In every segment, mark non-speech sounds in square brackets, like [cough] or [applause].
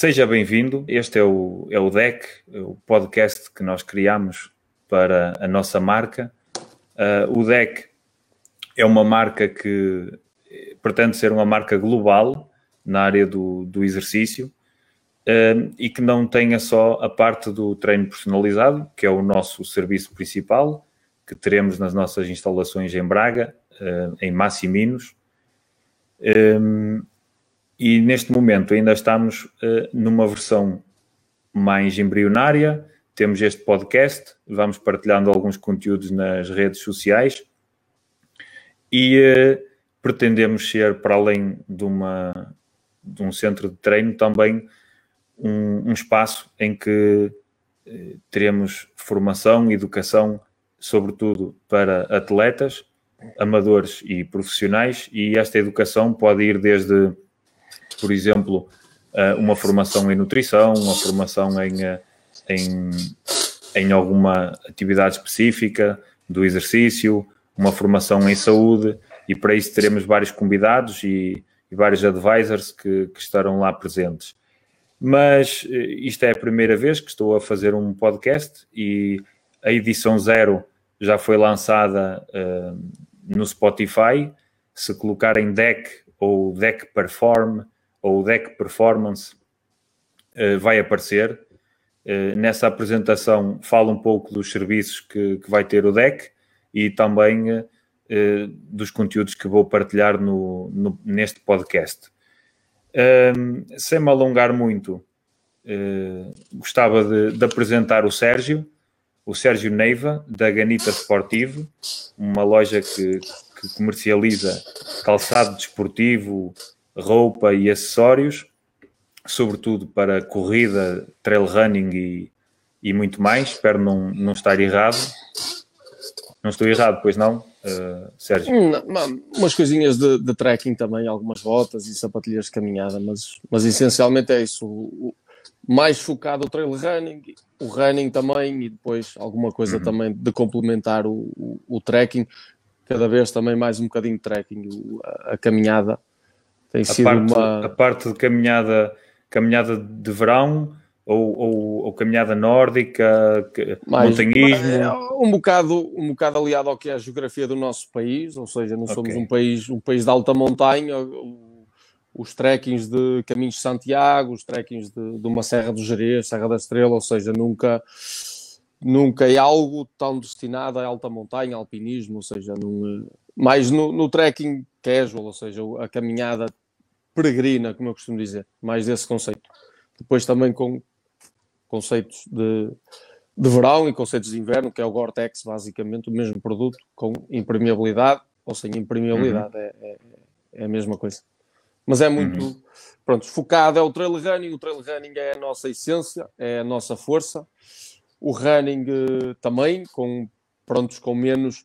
Seja bem-vindo. Este é o, é o DEC, o podcast que nós criamos para a nossa marca. Uh, o DEC é uma marca que pretende ser uma marca global na área do, do exercício uh, e que não tenha só a parte do treino personalizado, que é o nosso serviço principal, que teremos nas nossas instalações em Braga, uh, em Massiminos. Um, e neste momento ainda estamos uh, numa versão mais embrionária. Temos este podcast, vamos partilhando alguns conteúdos nas redes sociais e uh, pretendemos ser, para além de, uma, de um centro de treino, também um, um espaço em que uh, teremos formação educação, sobretudo para atletas, amadores e profissionais, e esta educação pode ir desde por exemplo, eh, uma formação em nutrição, uma formação em, eh, em, em alguma atividade específica do exercício, uma formação em saúde, e para isso teremos vários convidados e, e vários advisors que, que, estarão lá presentes. Mas eh, isto é a primeira vez que estou a fazer um podcast e a edição zero já foi lançada uh, no Spotify. Se colocarem deck ou deck perform, ou o deck performance uh, vai aparecer. Uh, nessa apresentação fala um pouco dos serviços que, que vai ter o deck e também uh, dos conteúdos que vou partilhar no, no neste podcast. Sem me alongar muito, gostava de, de, apresentar o Sérgio, o Sérgio Neiva, da Ganita Sportivo, uma loja que, que comercializa calçado desportivo, roupa e acessórios, sobretudo para corrida, trail running e, e muito mais. Espero não, não estar errado. Não estou errado, pois não, uh, Sérgio? Não, umas coisinhas de, de, trekking também, algumas botas e sapatilhas de caminhada, mas, mas essencialmente é isso. O, o, mais focado o trail running, o running também e depois alguma coisa uhum. também de complementar o, o, o, trekking. Cada vez também mais um bocadinho de trekking, a, a caminhada tem a sido parte, uma. A parte de caminhada, caminhada de verão ou, ou, ou caminhada nórdica, mais, montanhismo? É um bocado, um bocado aliado ao que é a geografia do nosso país, ou seja, não somos okay. um país, um país de alta montanha. Os trekkings de Caminhos de Santiago, os trekkings de, de uma Serra do Jerez, Serra da Estrela, ou seja, nunca, nunca é algo tão destinado a alta montanha, alpinismo, ou seja, num, mais no, no trekking casual, ou seja, a caminhada peregrina, como eu costumo dizer, mais desse conceito. Depois também com conceitos de, de verão e conceitos de inverno, que é o Gore-Tex, basicamente o mesmo produto, com impermeabilidade ou sem impermeabilidade, uhum. é, é, é, a mesma coisa. Mas é muito, uhum. pronto, focado é o trail running, o trail running é a nossa essência, é a nossa força. O running eh, também, com, prontos, com menos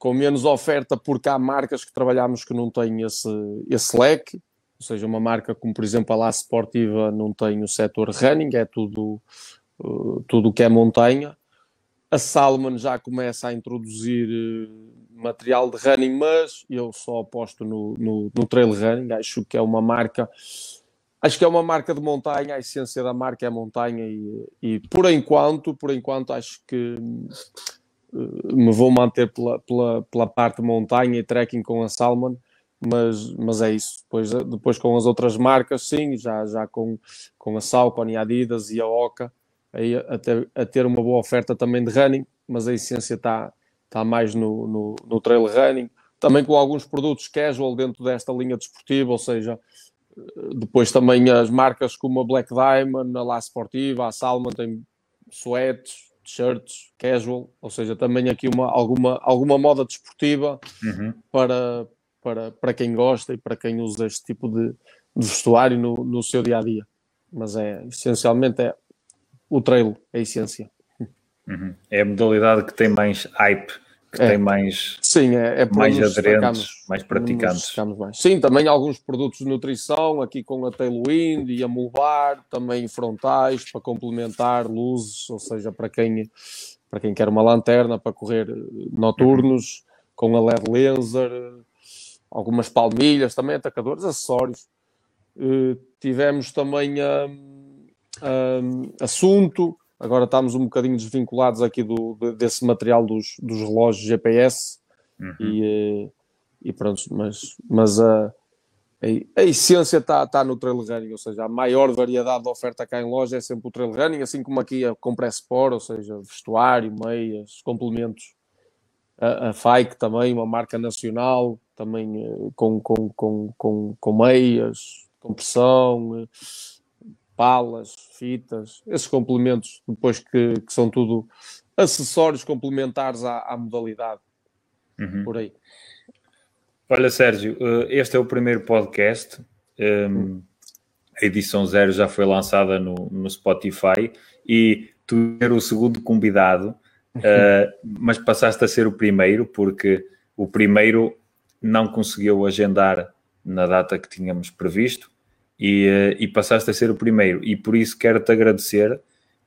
com menos oferta, porque há marcas que trabalhamos que não têm esse, esse leque, ou seja, uma marca como, por exemplo, a La Sportiva não tem o setor running, é tudo uh, tudo que é montanha. A Salman já começa a introduzir uh, material de running, mas eu só aposto no, no, no, trail running, acho que é uma marca acho que é uma marca de montanha, a essência da marca é montanha e, e por enquanto, por enquanto acho que me vou manter pela, pela, pela parte montanha e trekking com a Salmon, mas, mas é isso. Depois, depois com as outras marcas, sim, já, já com, com a Salcon e a Adidas e a Oca, aí a ter, a ter uma boa oferta também de running, mas a essência está tá mais no, no, no trail running, também com alguns produtos casual dentro desta linha desportiva, ou seja, depois também as marcas como a Black Diamond, a La Sportiva, a Salmon tem sweats, shirts casual, ou seja, também aqui uma, alguma, alguma moda desportiva uhum. para, para, para quem gosta e para quem usa este tipo de, de vestuário no, no seu dia a dia. Mas é essencialmente é o trail, é a essência. Uhum. É a modalidade que tem mais hype que é. tem mais, Sim, é, é mais aderentes, mais praticantes. Mais. Sim, também alguns produtos de nutrição, aqui com a Tailwind e a Mulbar, também frontais para complementar luzes, ou seja, para quem, para quem quer uma lanterna para correr noturnos, uhum. com a LED laser, algumas palmilhas, também atacadores, acessórios. Uh, tivemos também um, assunto, agora estamos um bocadinho desvinculados aqui do, desse material dos, dos relógios GPS uhum. e, eh, e pronto, mas, mas a, a, essência está tá no trail running, ou seja, a maior variedade de oferta cá em loja é sempre o trail running, assim como aqui a Compressor, ou seja, vestuário, meias, complementos. A, a FIKE também, uma marca nacional, também eh, com, com, com, com, com meias, compressão, eh, palas, fitas, esses complementos, depois que, que são tudo acessórios complementares à, à modalidade. Uhum. Por aí. Olha, Sérgio, eh, este é o primeiro podcast. Um, a edição zero já foi lançada no, no Spotify e tu eras o segundo convidado, uh, [laughs] mas passaste a ser o primeiro, porque o primeiro não conseguiu agendar na data que tínhamos previsto e, uh, e passaste a ser o primeiro. E por isso quero-te agradecer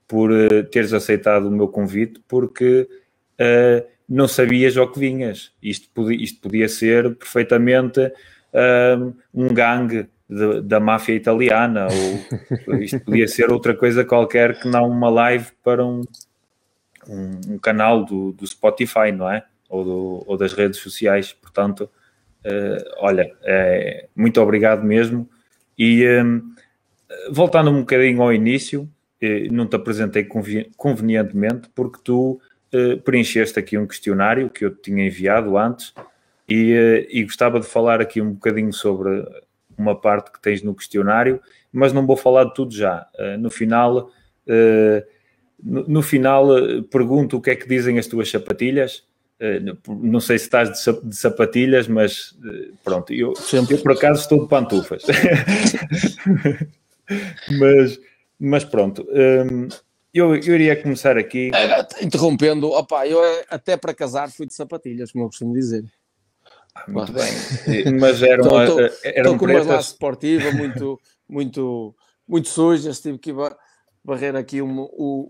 por uh, teres aceitado o meu convite, porque não sabias ao que vinhas. Isto podia, isto podia ser perfeitamente um, um gangue de, da máfia italiana, ou [laughs] isto podia ser outra coisa qualquer que não uma live para um, um, um canal do, do, Spotify, não é? Ou, do, ou das redes sociais. Portanto, uh, olha, é, muito obrigado mesmo. E um, voltando um bocadinho ao início, eh, não te apresentei convenientemente porque tu preencheste aqui um questionário que eu tinha enviado antes e, e, gostava de falar aqui um bocadinho sobre uma parte que tens no questionário, mas não vou falar de tudo já. No final, no, final pergunto o que é que dizem as tuas sapatilhas. Não sei se estás de, sapatilhas, mas pronto, eu, eu por acaso estou de pantufas. [laughs] mas, mas pronto. Um, eu, eu iria começar aqui. Interrompendo, opa, eu até para casar fui de sapatilhas, como eu costumo dizer. Ah, muito bem. Mas era uma. Estou um com uma laço esportiva muito, muito, muito sujas. Tive que varrer aqui um,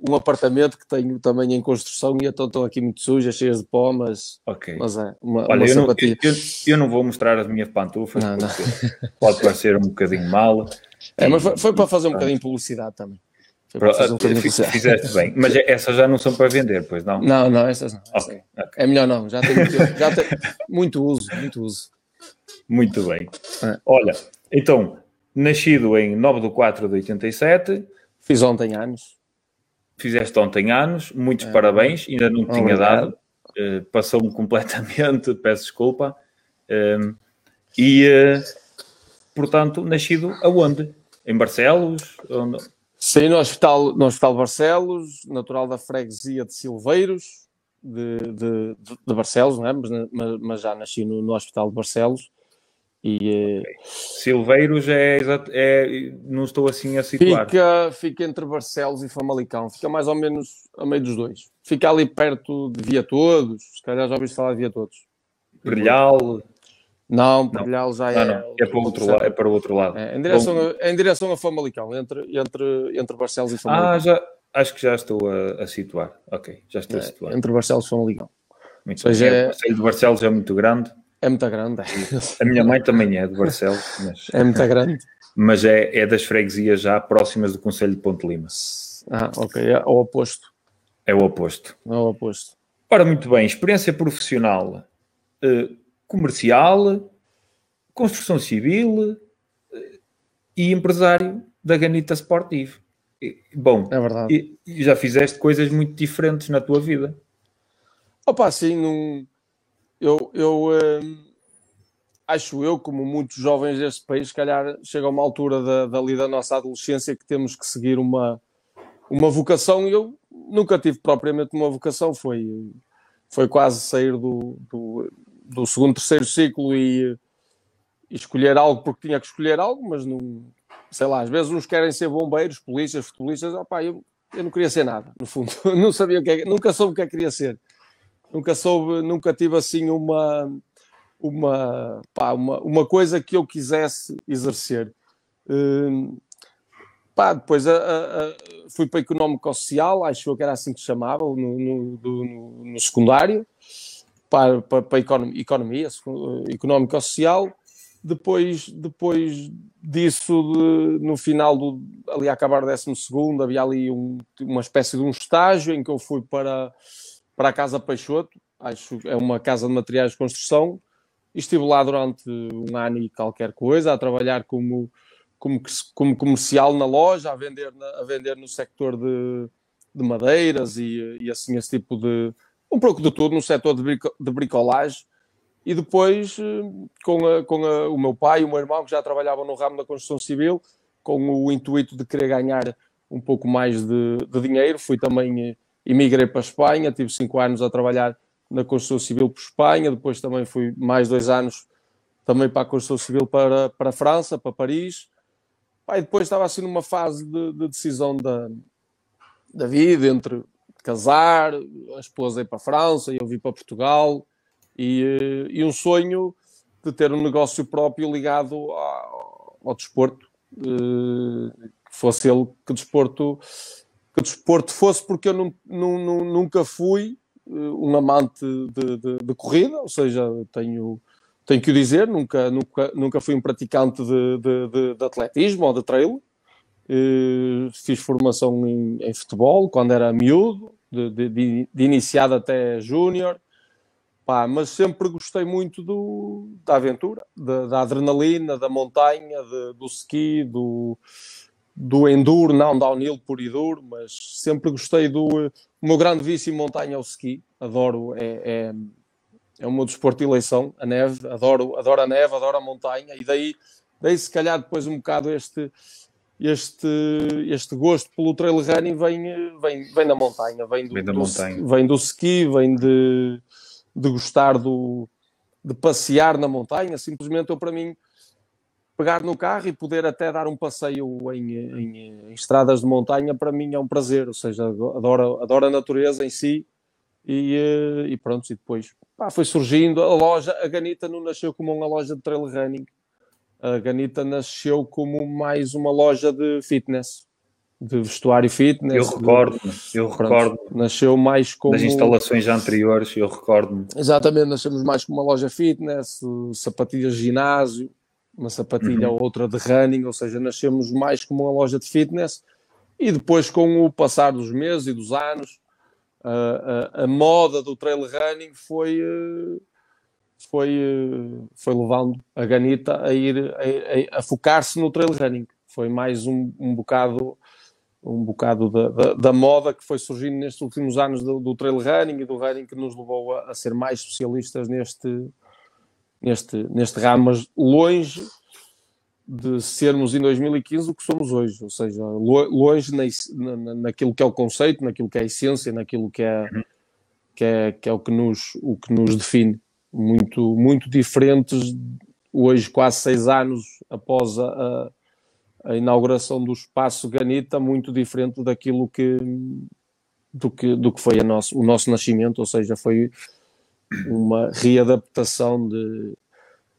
um, apartamento que tenho também em construção e então estão aqui muito sujas, cheias de pó, mas, okay. mas é uma, Olha, uma eu, não, eu, eu, não vou mostrar as minhas pantufas não, não. pode parecer um bocadinho mal. É, mas foi, foi para fazer um bocadinho de publicidade também. Um fizeste bem, [laughs] mas essas já não são para vender, pois não? Não, não, essas não. Okay, okay. É melhor não, já tem, muito, já tem muito uso, muito uso. Muito bem. É. Olha, então, nascido em 9 de 4 de 87. Fiz ontem anos. Fizeste ontem anos, muitos é. parabéns, ainda não tinha Obrigado. dado. Uh, Passou-me [laughs] completamente, peço desculpa. Uh, e, uh, portanto, nascido aonde? Em Barcelos? Onde? Saí no Hospital, no hospital Barcelos, natural da freguesia de Silveiros, de, de, de Barcelos, é? mas, mas, mas, já nasci no, no Hospital de Barcelos. E, eh, okay. Silveiros é, é, não estou assim a situar. Fica, fica entre Barcelos e Famalicão, fica mais ou menos a meio dos dois. Fica ali perto de Via Todos, se calhar já ouviste falar de Via Todos. Brilhal. Não, Brilhal já é. Não, é, para o outro lado, é para o outro lado. É, em, direção Bom, a, em direção a Famalicão, entre, entre, entre Barcelos e Famalicão. Ah, já, acho que já estou a, a situar. Ok, já estou é, a situar. Entre Barcelos e Famalicão. Muito seja, é, o Conselho de Barcelos é muito grande. É muito grande. [laughs] A minha mãe também é de Barcelos. Mas, é muito grande. Mas é, é das freguesias já próximas do Conselho de Ponte Lima. Ah, ok. É o oposto. É o oposto. É o oposto. Ora, muito bem. Experiência profissional. Uh, comercial, construção civil eh, e empresário da Ganita Sportivo. Bom, é verdade. E, já fizeste coisas muito diferentes na tua vida. Opa, sim, num... eu, eu hum, acho eu, como muitos jovens deste país, se calhar chega uma altura da, dali da nossa adolescência que temos que seguir uma, uma vocação. Eu nunca tive propriamente uma vocação, foi, foi quase sair do, do, do segundo, terceiro ciclo e escolher algo porque tinha que escolher algo, mas não, sei lá, às vezes uns querem ser bombeiros, polícias, futebolistas, opá, eu, eu não queria ser nada, no fundo, [laughs] não sabia o que é, nunca soube o que é que queria ser, nunca soube, nunca tive assim uma, uma, pá, uma, uma coisa que eu quisesse exercer. Hum, pá, depois a, a, a, fui para económico-social, acho que era assim que se chamava, no, no, no, no secundário, para, para, para economia, económico-social, depois, depois disso, de, no final do ali a acabar o 12 havia ali um, uma espécie de um estágio em que eu fui para, para a Casa Peixoto, acho que é uma casa de materiais de construção, estive lá durante um ano e qualquer coisa, a trabalhar como, como, como comercial na loja, a vender, na, a vender no sector de, de madeiras e, e assim esse tipo de um pouco de tudo no setor de, brico, de bricolagem. E depois com, a, com a, o meu pai e o meu irmão que já trabalhavam no ramo da construção civil com o intuito de querer ganhar um pouco mais de, de dinheiro fui também emigrei para a Espanha tive cinco anos a trabalhar na construção civil por Espanha depois também fui mais dois anos também para a construção civil para, para a França para Paris. Pai, depois estava assim numa fase de, de decisão da, da vida entre casar, a esposa ir para a França, eu vir para Portugal e, eh, e, um sonho de ter um negócio próprio ligado ao, ao desporto, eh, que fosse ele que desporto que desporto fosse, porque eu não, não, nunca fui eh, um amante de, de, de, corrida, ou seja, tenho, tenho que o dizer, nunca, nunca, nunca fui um praticante de, de, atletismo ou de trail, Uh, fiz formação em, em, futebol quando era miúdo, de, iniciado até júnior, mas sempre gostei muito do, da aventura, da, da adrenalina, da montanha, de, do ski, do, do enduro, não downhill puro e duro, mas sempre gostei do. O meu grande vício em montanha é o ski, adoro, é, é, é o meu desporto de eleição, a neve, adoro, adoro a neve, adoro a montanha, e daí, daí se calhar depois um bocado este este, este gosto pelo trail running vem, vem, vem da montanha, vem do, vem da do, montanha. Vem do ski, vem de, de gostar do, de passear na montanha. Simplesmente eu, para mim, pegar no carro e poder até dar um passeio em, em, em, estradas de montanha, para mim é um prazer. Ou seja, adoro, adoro a natureza em si. E, eh, e pronto, e depois pá, foi surgindo a loja. A Ganita não nasceu como uma loja de trail running, a Ganita nasceu como mais uma loja de fitness, de vestuário fitness. Eu recordo-me, eu recordo. Nasceu mais como. Das instalações anteriores, eu recordo-me. Exatamente, nascemos mais como uma loja fitness, sapatilhas de ginásio, uma sapatilha uhum. ou outra de running, ou seja, nascemos mais como uma loja de fitness. E depois, com o passar dos meses e dos anos, a, a, a moda do trail running foi. Uh, foi, eh, foi levando a Ganita a ir a, a, a focar-se no trail running. Foi mais um, um bocado um bocado da, da, da, moda que foi surgindo nestes últimos anos do, do, trail running e do running que nos levou a, a, ser mais especialistas neste, neste, neste ramo, mas longe de sermos em 2015 o que somos hoje, ou seja, longe na, na, naquilo que é o conceito, naquilo que é a essência, naquilo que é, que é, que é o, que nos, o que nos define. Muito, muito diferentes hoje, quase seis anos após a, a inauguração do espaço Ganita, muito diferente daquilo que do que, do que foi nosso, o nosso nascimento, ou seja, foi uma readaptação de,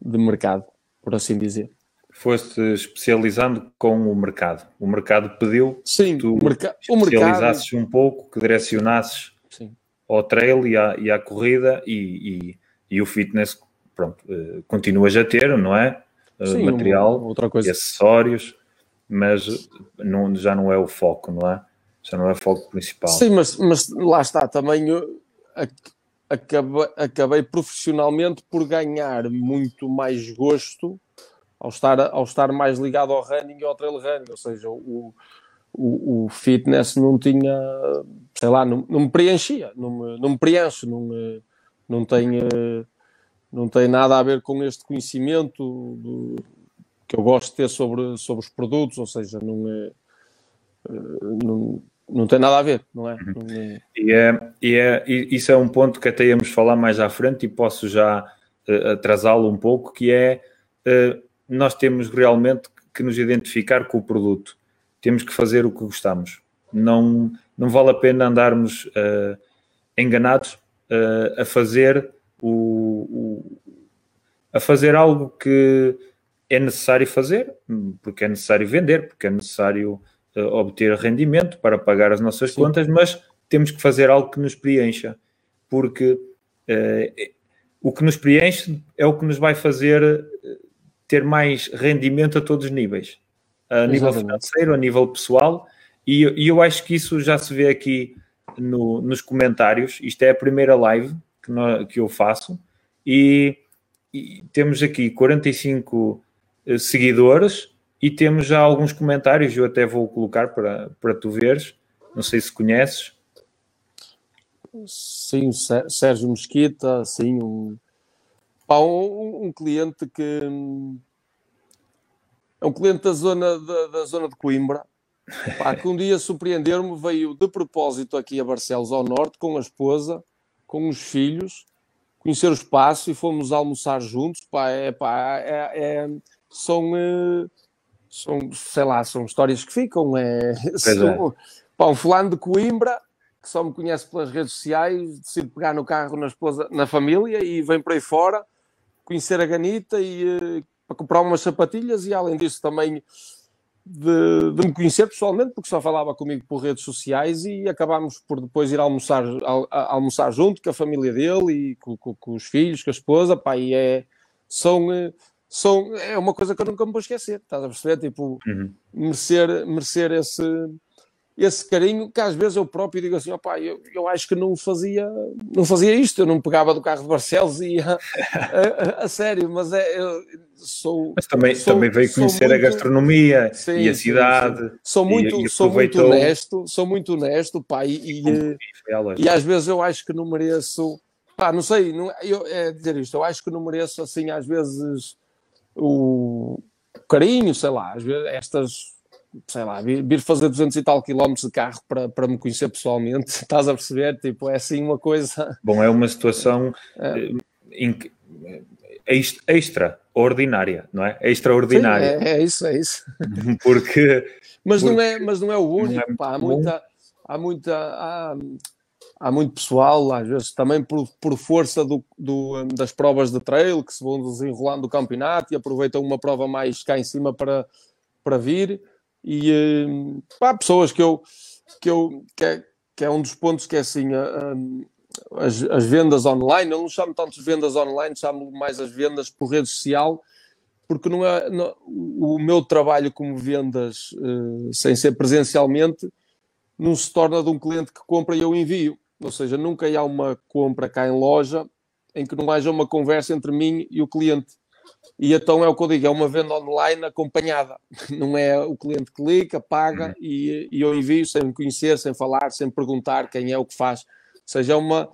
de mercado, por assim dizer. Foste especializando com o mercado. O mercado pediu Sim, tu o, merca especializasses um pouco, que direcionasses Sim. ao trail e à, e à corrida e, e o fitness, pronto, uh, continuas a ter, não é? Uh, Sim, material, outra coisa. e acessórios, mas não, já não é o foco, não é? Já não é o foco principal. Sim, mas, mas lá está, também acabei, acabei profissionalmente por ganhar muito mais gosto ao estar, ao estar mais ligado ao running e ao trail running, ou seja, o, o, o fitness não tinha, sei lá, não, não me preenchia, não me, não me preenche, não me, não tem, eh, não tem nada a ver com este conhecimento do, que eu gosto de ter sobre, sobre os produtos, ou seja, não é. Eh, não, não tem nada a ver, não é? Uhum. Não é... E, é, e é, isso é um ponto que até íamos falar mais à frente e posso já uh, atrasá-lo um pouco, que é uh, nós temos realmente que nos identificar com o produto. Temos que fazer o que gostamos. Não, não vale a pena andarmos uh, enganados a fazer o, o, a fazer algo que é necessário fazer, porque é necessário vender, porque é necessário uh, obter rendimento para pagar as nossas Sim. contas, mas temos que fazer algo que nos preencha, porque uh, o que nos preenche é o que nos vai fazer ter mais rendimento a todos os níveis, a nível financeiro, a nível pessoal, e, e, eu acho que isso já se vê aqui no, nos comentários. Isto é a primeira live que, nós, que eu faço, e, e temos aqui 45 eh, seguidores e temos já alguns comentários. Eu até vou colocar para, para tu veres. Não sei se conheces. Sim, Sérgio Mesquita, sim, um, pá, um, um, cliente que é um cliente da zona, da, da zona de Coimbra, pá, que um dia surpreendeu-me, veio de propósito aqui a Barcelos ao Norte com a esposa, com os filhos, conhecer o espaço e fomos almoçar juntos, pá, é, pá, é, é são, uh, são, sei lá, são histórias que ficam, é, são, é. Pá, um fulano de Coimbra que só me conhece pelas redes sociais, decide pegar no carro na esposa, na família e vem para aí fora conhecer a Ganita e uh, para comprar umas sapatilhas e além disso também de, de, me conhecer pessoalmente, porque só falava comigo por redes sociais e acabámos por depois ir almoçar, al, almoçar junto com a família dele e com, com, com, os filhos, com a esposa, pá, e é, são, eh, são, é uma coisa que eu nunca me vou esquecer, estás a perceber? Tipo, uhum. merecer, merecer esse esse carinho que às vezes eu próprio digo assim, opá, eu, eu acho que não fazia, não fazia isto, eu não pegava do carro de Barcelos e ia [laughs] a, a, a, sério, mas é, eu sou... Mas também, sou, também veio conhecer muito, a gastronomia sim, e a cidade. Sim, sim. Sou muito, e, e sou muito honesto, sou muito honesto, pá, e, e, e, às vezes eu acho que não mereço, pá, não sei, não, eu, é dizer isto, eu acho que não mereço assim às vezes o carinho, sei lá, estas sei lá, vir, vir, fazer 200 e tal quilómetros de carro para, para me conhecer pessoalmente, [laughs] estás a perceber? Tipo, é assim uma coisa. Bom, é uma situação é. Eh, extraordinária, não é? Extraordinária. Sim, é, é, isso, é isso. [laughs] Porque. Mas, porque não, é, mas não é o único, é pá, há muita. Há muita. Há, há muito pessoal, às vezes também por, por força do, do, das provas de trail, que se vão desenrolando o campeonato e aproveitam uma prova mais cá em cima para, para vir. E uh, pá, pessoas que eu que eu que é, que é um dos pontos que é assim uh, as, as, vendas online, eu não chamo tanto vendas online, chamo mais as vendas por rede social, porque não é não, o meu trabalho como vendas sem ser presencialmente não se torna de um cliente que compra e eu envio, ou seja, nunca há uma compra cá em loja em que não haja uma conversa entre mim e o cliente e então é o que eu digo, é uma venda online acompanhada. [laughs] Não é o cliente que clica, paga uhum. e, e eu envio sem me conhecer, sem falar, sem perguntar quem é o que faz. Ou seja, é uma,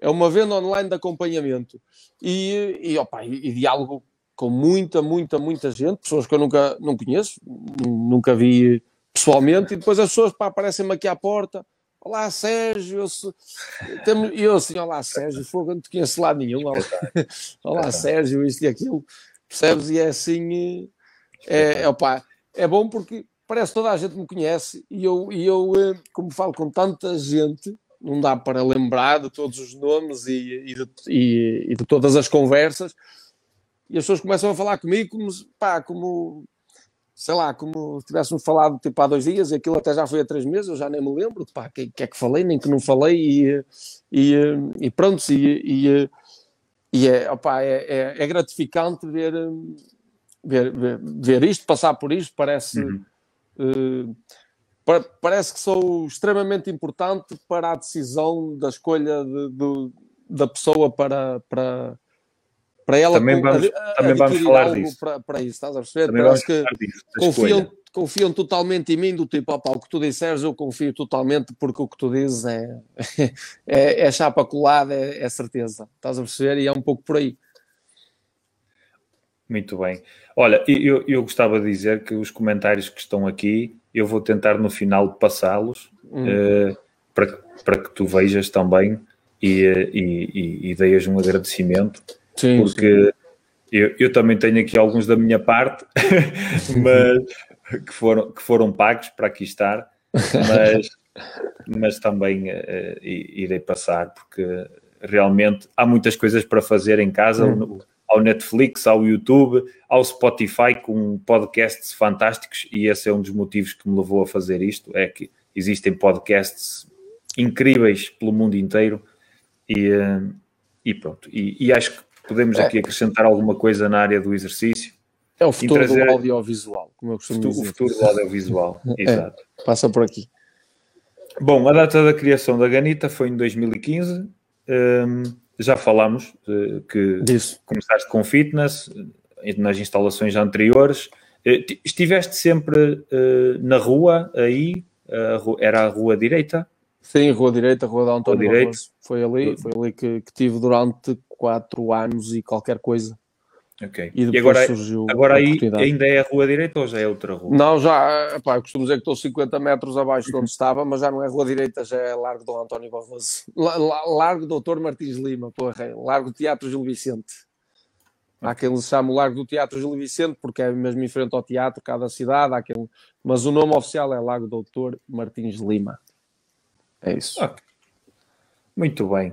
é uma venda online de acompanhamento. E, e, opa, e, e diálogo com muita, muita, muita gente, pessoas que eu nunca não conheço, nunca vi pessoalmente, e depois as pessoas aparecem-me aqui à porta. Olá, Sérgio. Eu, eu assim, olá, Sérgio. Fogo, não te conheço lá nenhum. Olá, [laughs] olá Sérgio, isto e aquilo. Percebes? E é assim, é, é, opa, é bom porque parece que toda a gente me conhece e eu, e eu, eh, como falo com tanta gente, não dá para lembrar de todos os nomes e, e, de, e, e de todas as conversas, e as pessoas começam a falar comigo como, pá, como sei lá, como tivéssemos falado tipo há dois dias, e aquilo até já foi há três meses, eu já nem me lembro, pá, o que, que, é que falei, nem que não falei, e, e, e pronto, e, e, e é, opa, é, é, é, gratificante ver, ver, ver, ver, isto, passar por isto, parece, uhum. uh, parece que sou extremamente importante para a decisão da escolha de, de, da pessoa para, para, para ela também vamos, a, também vamos falar disso. Para, para isso, estás a perceber? Também Parece que disso, confiam, confiam totalmente em mim, do tipo, opa, o que tu disseres eu confio totalmente, porque o que tu dizes é, [laughs] é, é chapa colada, é, é, certeza. Estás a perceber? E é um pouco por aí. Muito bem. Olha, eu, eu gostava de dizer que os comentários que estão aqui, eu vou tentar no final passá-los hum. uh, para, para que tu vejas também e, eh, e, e, e deias um agradecimento, sim, porque sim. Eu, eu também tenho aqui alguns da minha parte, [laughs] mas que foram, que foram pagos para aqui estar, mas, [laughs] mas também uh, irei passar, porque realmente há muitas coisas para fazer em casa, hum. ao Netflix, ao YouTube, ao Spotify, com podcasts fantásticos, e esse é um dos motivos que me levou a fazer isto, é que existem podcasts incríveis pelo mundo inteiro, e, uh, e pronto, e, e acho que podemos é. aqui acrescentar alguma coisa na área do exercício. É o futuro trazer... do audiovisual, como eu costumo futuro, dizer. O futuro do audiovisual, [laughs] é, exato. Passa por aqui. Bom, a data da criação da Ganita foi em 2015. Um, já falámos de, que Disso. começaste com fitness nas instalações anteriores. Eh, estiveste sempre uh, na rua aí? Era a rua direita? Sim, rua direita, rua da António rua Barroso. Foi ali, foi ali que, que tive durante quatro anos e qualquer coisa. Ok. E, e agora, agora aí ainda é a rua direita ou já é outra rua? Não, já, pá, eu costumo dizer que estou 50 metros abaixo de onde [laughs] estava, mas já não é rua direita, já é Largo do António Barroso. Largo Doutor Martins Lima, porra, Largo Teatro Gil Vicente. Há quem lhe chame o Largo do Teatro Gil Vicente, porque é mesmo em frente ao teatro, cada cidade, há quem... mas o nome oficial é Largo Doutor Martins Lima. É isso. Okay. Muito bem.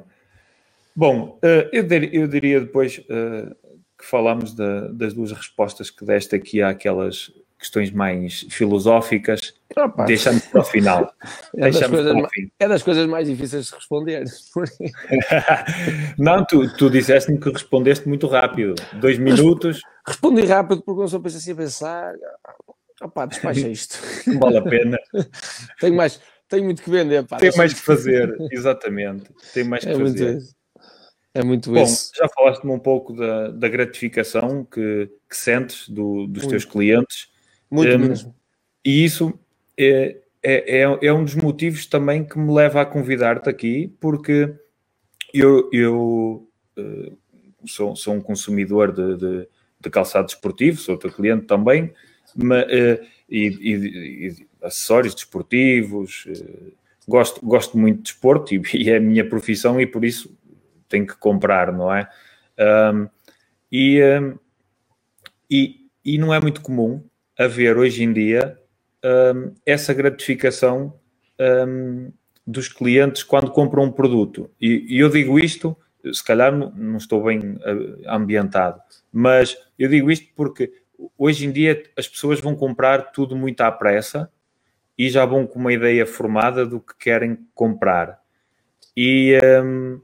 Bom, eh, eu diria depois eh, que falámos da, das duas respostas que deste aqui àquelas questões mais filosóficas, deixando para o final. [laughs] É das, coisas, é das, coisas, mais difíceis de responder. [laughs] não, tu, tu disseste-me que respondeste muito rápido, dois minutos. Respondi rápido porque eu só pensei assim a pensar, opá, despacha isto. [laughs] Não vale a pena. tenho, mais, tenho muito que vender. Pá, Tem mais que fazer, exatamente. Tem mais que é fazer. É muito Bom, isso. já falaste-me um pouco da, da gratificação que, que sentes do, dos muito. teus clientes. Muito um, mesmo. E isso é, é, é, é, um dos motivos também que me leva a convidar-te aqui, porque eu, eu uh, sou, sou um consumidor de, de, de, calçado desportivo, sou teu cliente também, mas, uh, e, e, e, acessórios desportivos. Uh, gosto, gosto muito de desporto e, [laughs] e é a minha profissão e por isso tem que comprar, não é? Um, e, um, e, e, não é muito comum haver hoje em dia um, essa gratificação dos clientes quando compram um produto. E, e, eu digo isto, se calhar não, não estou bem ah, ambientado, mas eu digo isto porque hoje em dia as pessoas vão comprar tudo muito à pressa e já vão com uma ideia formada do que querem comprar. E, um,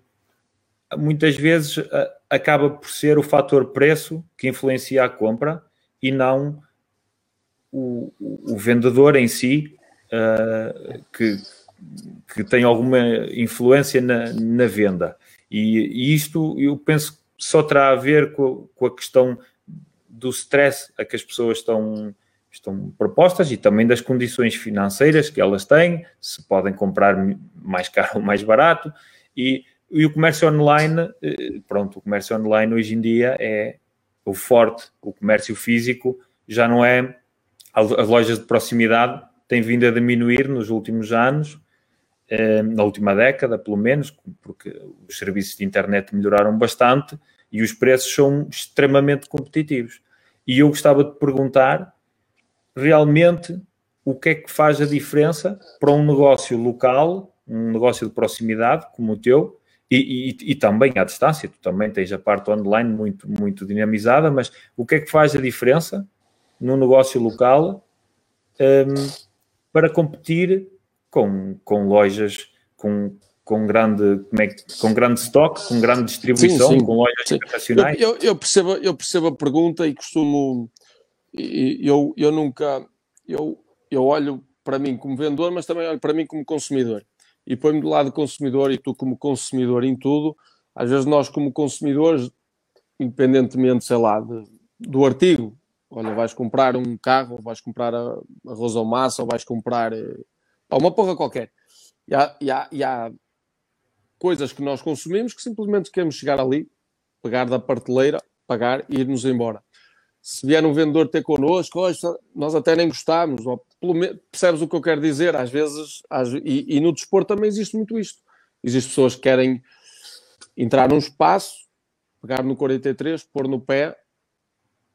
muitas vezes acaba por ser o fator preço que influencia a compra e não o, o vendedor em si uh, que, que tem alguma influência na, na venda. E, e, isto eu penso que só terá a ver com, com a questão do stress a que as pessoas estão, estão propostas e também das condições financeiras que elas têm, se podem comprar mais caro ou mais barato. E e o comércio online, eh, pronto, o comércio online hoje em dia é o forte, o comércio físico já não é. As lojas de proximidade têm vindo a diminuir nos últimos anos, eh, na última década, pelo menos, porque os serviços de internet melhoraram bastante e os preços são extremamente competitivos. E eu gostava de perguntar realmente o que é que faz a diferença para um negócio local, um negócio de proximidade como o teu, e, e, e, também à distância, tu também tens a parte online muito, muito dinamizada, mas o que é que faz a diferença no negócio local um, para competir com, com lojas com, com, grande, como é, com grande stock, com grande distribuição, sim, sim, com lojas sim. internacionais? Eu, eu, eu, percebo, eu percebo a pergunta e costumo. Eu, eu nunca. Eu, eu olho para mim como vendedor, mas também olho para mim como consumidor e põe-me do lado consumidor e tu como consumidor em tudo. Às vezes nós como consumidores, independentemente, sei lá, de, do artigo, olha, vais comprar um carro, vais comprar arroz ou massa, ou vais comprar eh, uma porra qualquer. E há, e, há, e há coisas que nós consumimos que simplesmente queremos chegar ali, pegar da prateleira, pagar e irmos embora se vier um vendedor ter connosco, nós até nem pelo menos, percebes o que eu quero dizer? Às vezes, às, e, e, no desporto também existe muito isto. Existem pessoas que querem entrar num espaço, pegar no 43, pôr no pé,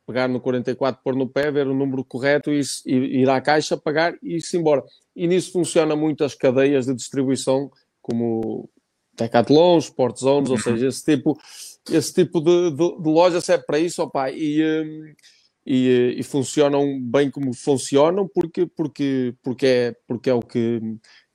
pegar no 44, pôr no pé, ver o número correto e, e ir à caixa, pagar e ir-se embora. E nisso funciona muito as cadeias de distribuição, como Decathlon, Sport Zones, ou seja, esse tipo esse tipo de, de, de loja serve para isso, opa, e, hum, e, e, funcionam bem como funcionam, porque, porque, porque, é, porque é o que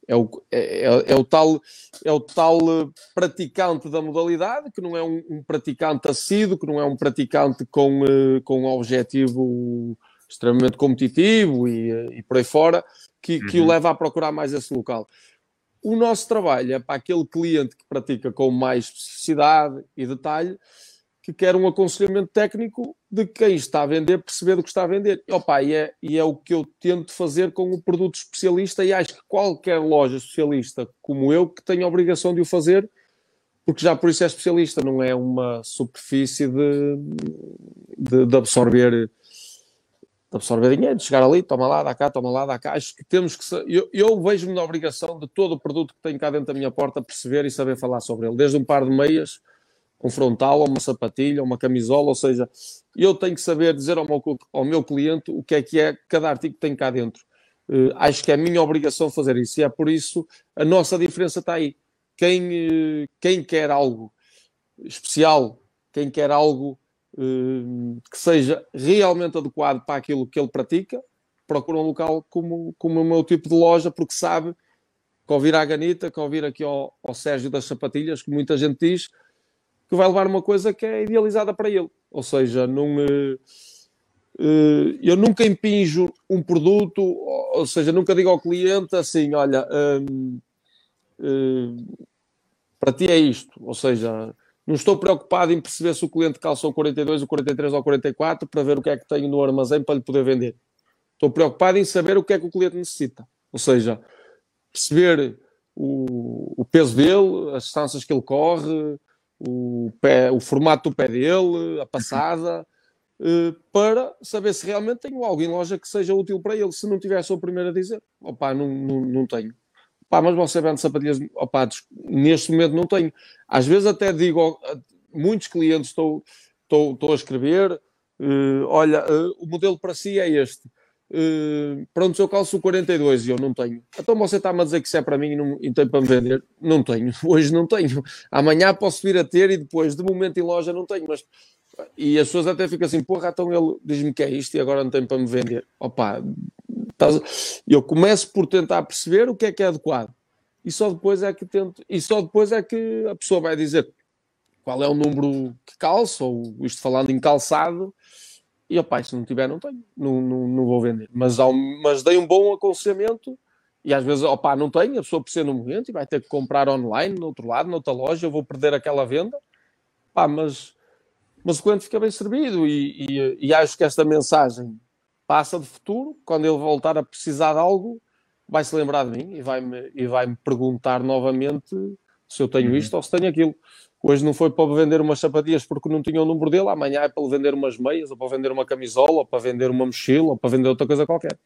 é o, é, é, é, o tal, é o tal eh, praticante da modalidade, que não é um, um praticante assíduo, que não é um praticante com, uh, com um objetivo extremamente competitivo e, uh, e por aí fora, que, uhum. que o uhum. leva a procurar mais esse local. O nosso trabalho é para aquele cliente que pratica com mais especificidade e detalhe, que quer um aconselhamento técnico de quem está a vender, perceber do que está a vender. E, opa, e, é, e é o que eu tento fazer com o produto especialista e acho que qualquer loja especialista como eu que tem a obrigação de o fazer, porque já por isso é especialista, não é uma superfície de, de, de absorver de absorver dinheiro, de chegar ali, toma lá, dá cá, toma lá, dá cá. Acho que temos que. Eu, eu vejo-me na obrigação de todo o produto que tenho cá dentro da minha porta perceber e saber falar sobre ele, desde um par de meias um frontal, uma sapatilha, uma camisola, ou seja, eu tenho que saber dizer ao meu, ao meu cliente o que é que é cada artigo que tem cá dentro. Uh, acho que é a minha obrigação fazer isso e é por isso a nossa diferença está aí. Quem, uh, quem quer algo especial, quem quer algo que seja realmente adequado para aquilo que ele pratica, procura um local como, como o meu tipo de loja, porque sabe que ao vir à Ganita, que ao vir aqui ao, ao Sérgio das Sapatilhas, que muita gente diz, que vai levar uma coisa que é idealizada para ele. Ou seja, uh, uh, eu nunca impinjo um produto, ou seja, nunca digo ao cliente assim: olha, uh, para ti é isto. Ou seja, não estou preocupado em perceber se o cliente calça o 42, o 43 ou o 44 para ver o que é que tenho no armazém para lhe poder vender. Estou preocupado em saber o que é que o cliente necessita. Ou seja, perceber o, o peso dele, as distâncias que ele corre, o, pé, o formato do pé dele, a passada, uh, para saber se realmente tenho algo em loja que seja útil para ele. Se não tiver, sou o primeiro a dizer: opá, não, não, não tenho. Opá, mas você vende sapatilhas, opá, neste momento não tenho. Às vezes até digo, a muitos clientes estou, estou, estou a escrever, uh, olha, uh, o modelo para si é este. Uh, pronto, eu calço o 42 e eu não tenho. Então você está-me a dizer que isso é para mim e, não, e tem para me vender? Não tenho. [laughs] Hoje não tenho. Amanhã posso vir a ter e depois, de momento em loja, não tenho. Mas... E as pessoas até ficam assim, porra, então ele diz-me que é isto e agora não tem para me vender. Opa, eu começo por tentar perceber o que é que é adequado. E só depois é que tento, e só depois é que a pessoa vai dizer qual é o número que calça, ou isto falando em calçado, e opa, se não tiver, não tenho, não, não, não vou vender. Mas, ao, mas dei um bom aconselhamento e às vezes, opa, não tenho, a pessoa precisa no momento e vai ter que comprar online, no outro lado, noutra loja, eu vou perder aquela venda. Pá, mas, mas o cliente fica bem servido e, e, e acho que esta mensagem passa de futuro, quando ele voltar a precisar de algo, vai se lembrar de mim e vai-me e vai -me perguntar novamente se eu tenho uhum. isto ou se tenho aquilo. Hoje não foi para vender umas sapatilhas porque não tinha o número dele, amanhã é para vender umas meias, ou para vender uma camisola, ou para vender uma mochila, ou para vender outra coisa qualquer.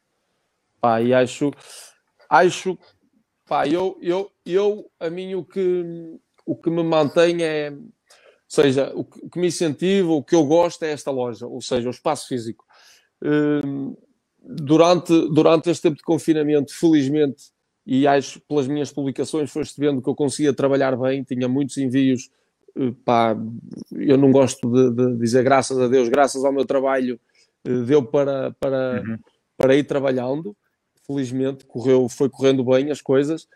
Pá, e acho, acho, pá, eu, eu, eu, a mim o que, o que me mantém é, ou seja, o que, o que me incentiva, o que eu gosto é esta loja, ou seja, o espaço físico. Hum, durante, durante este tempo de confinamento, felizmente, e acho pelas minhas publicações foste vendo que eu conseguia trabalhar bem, tinha muitos envios pá, eu não gosto de, de, dizer graças a Deus, graças ao meu trabalho, eh, deu para, para, uhum. para ir trabalhando. Felizmente, correu, foi correndo bem as coisas.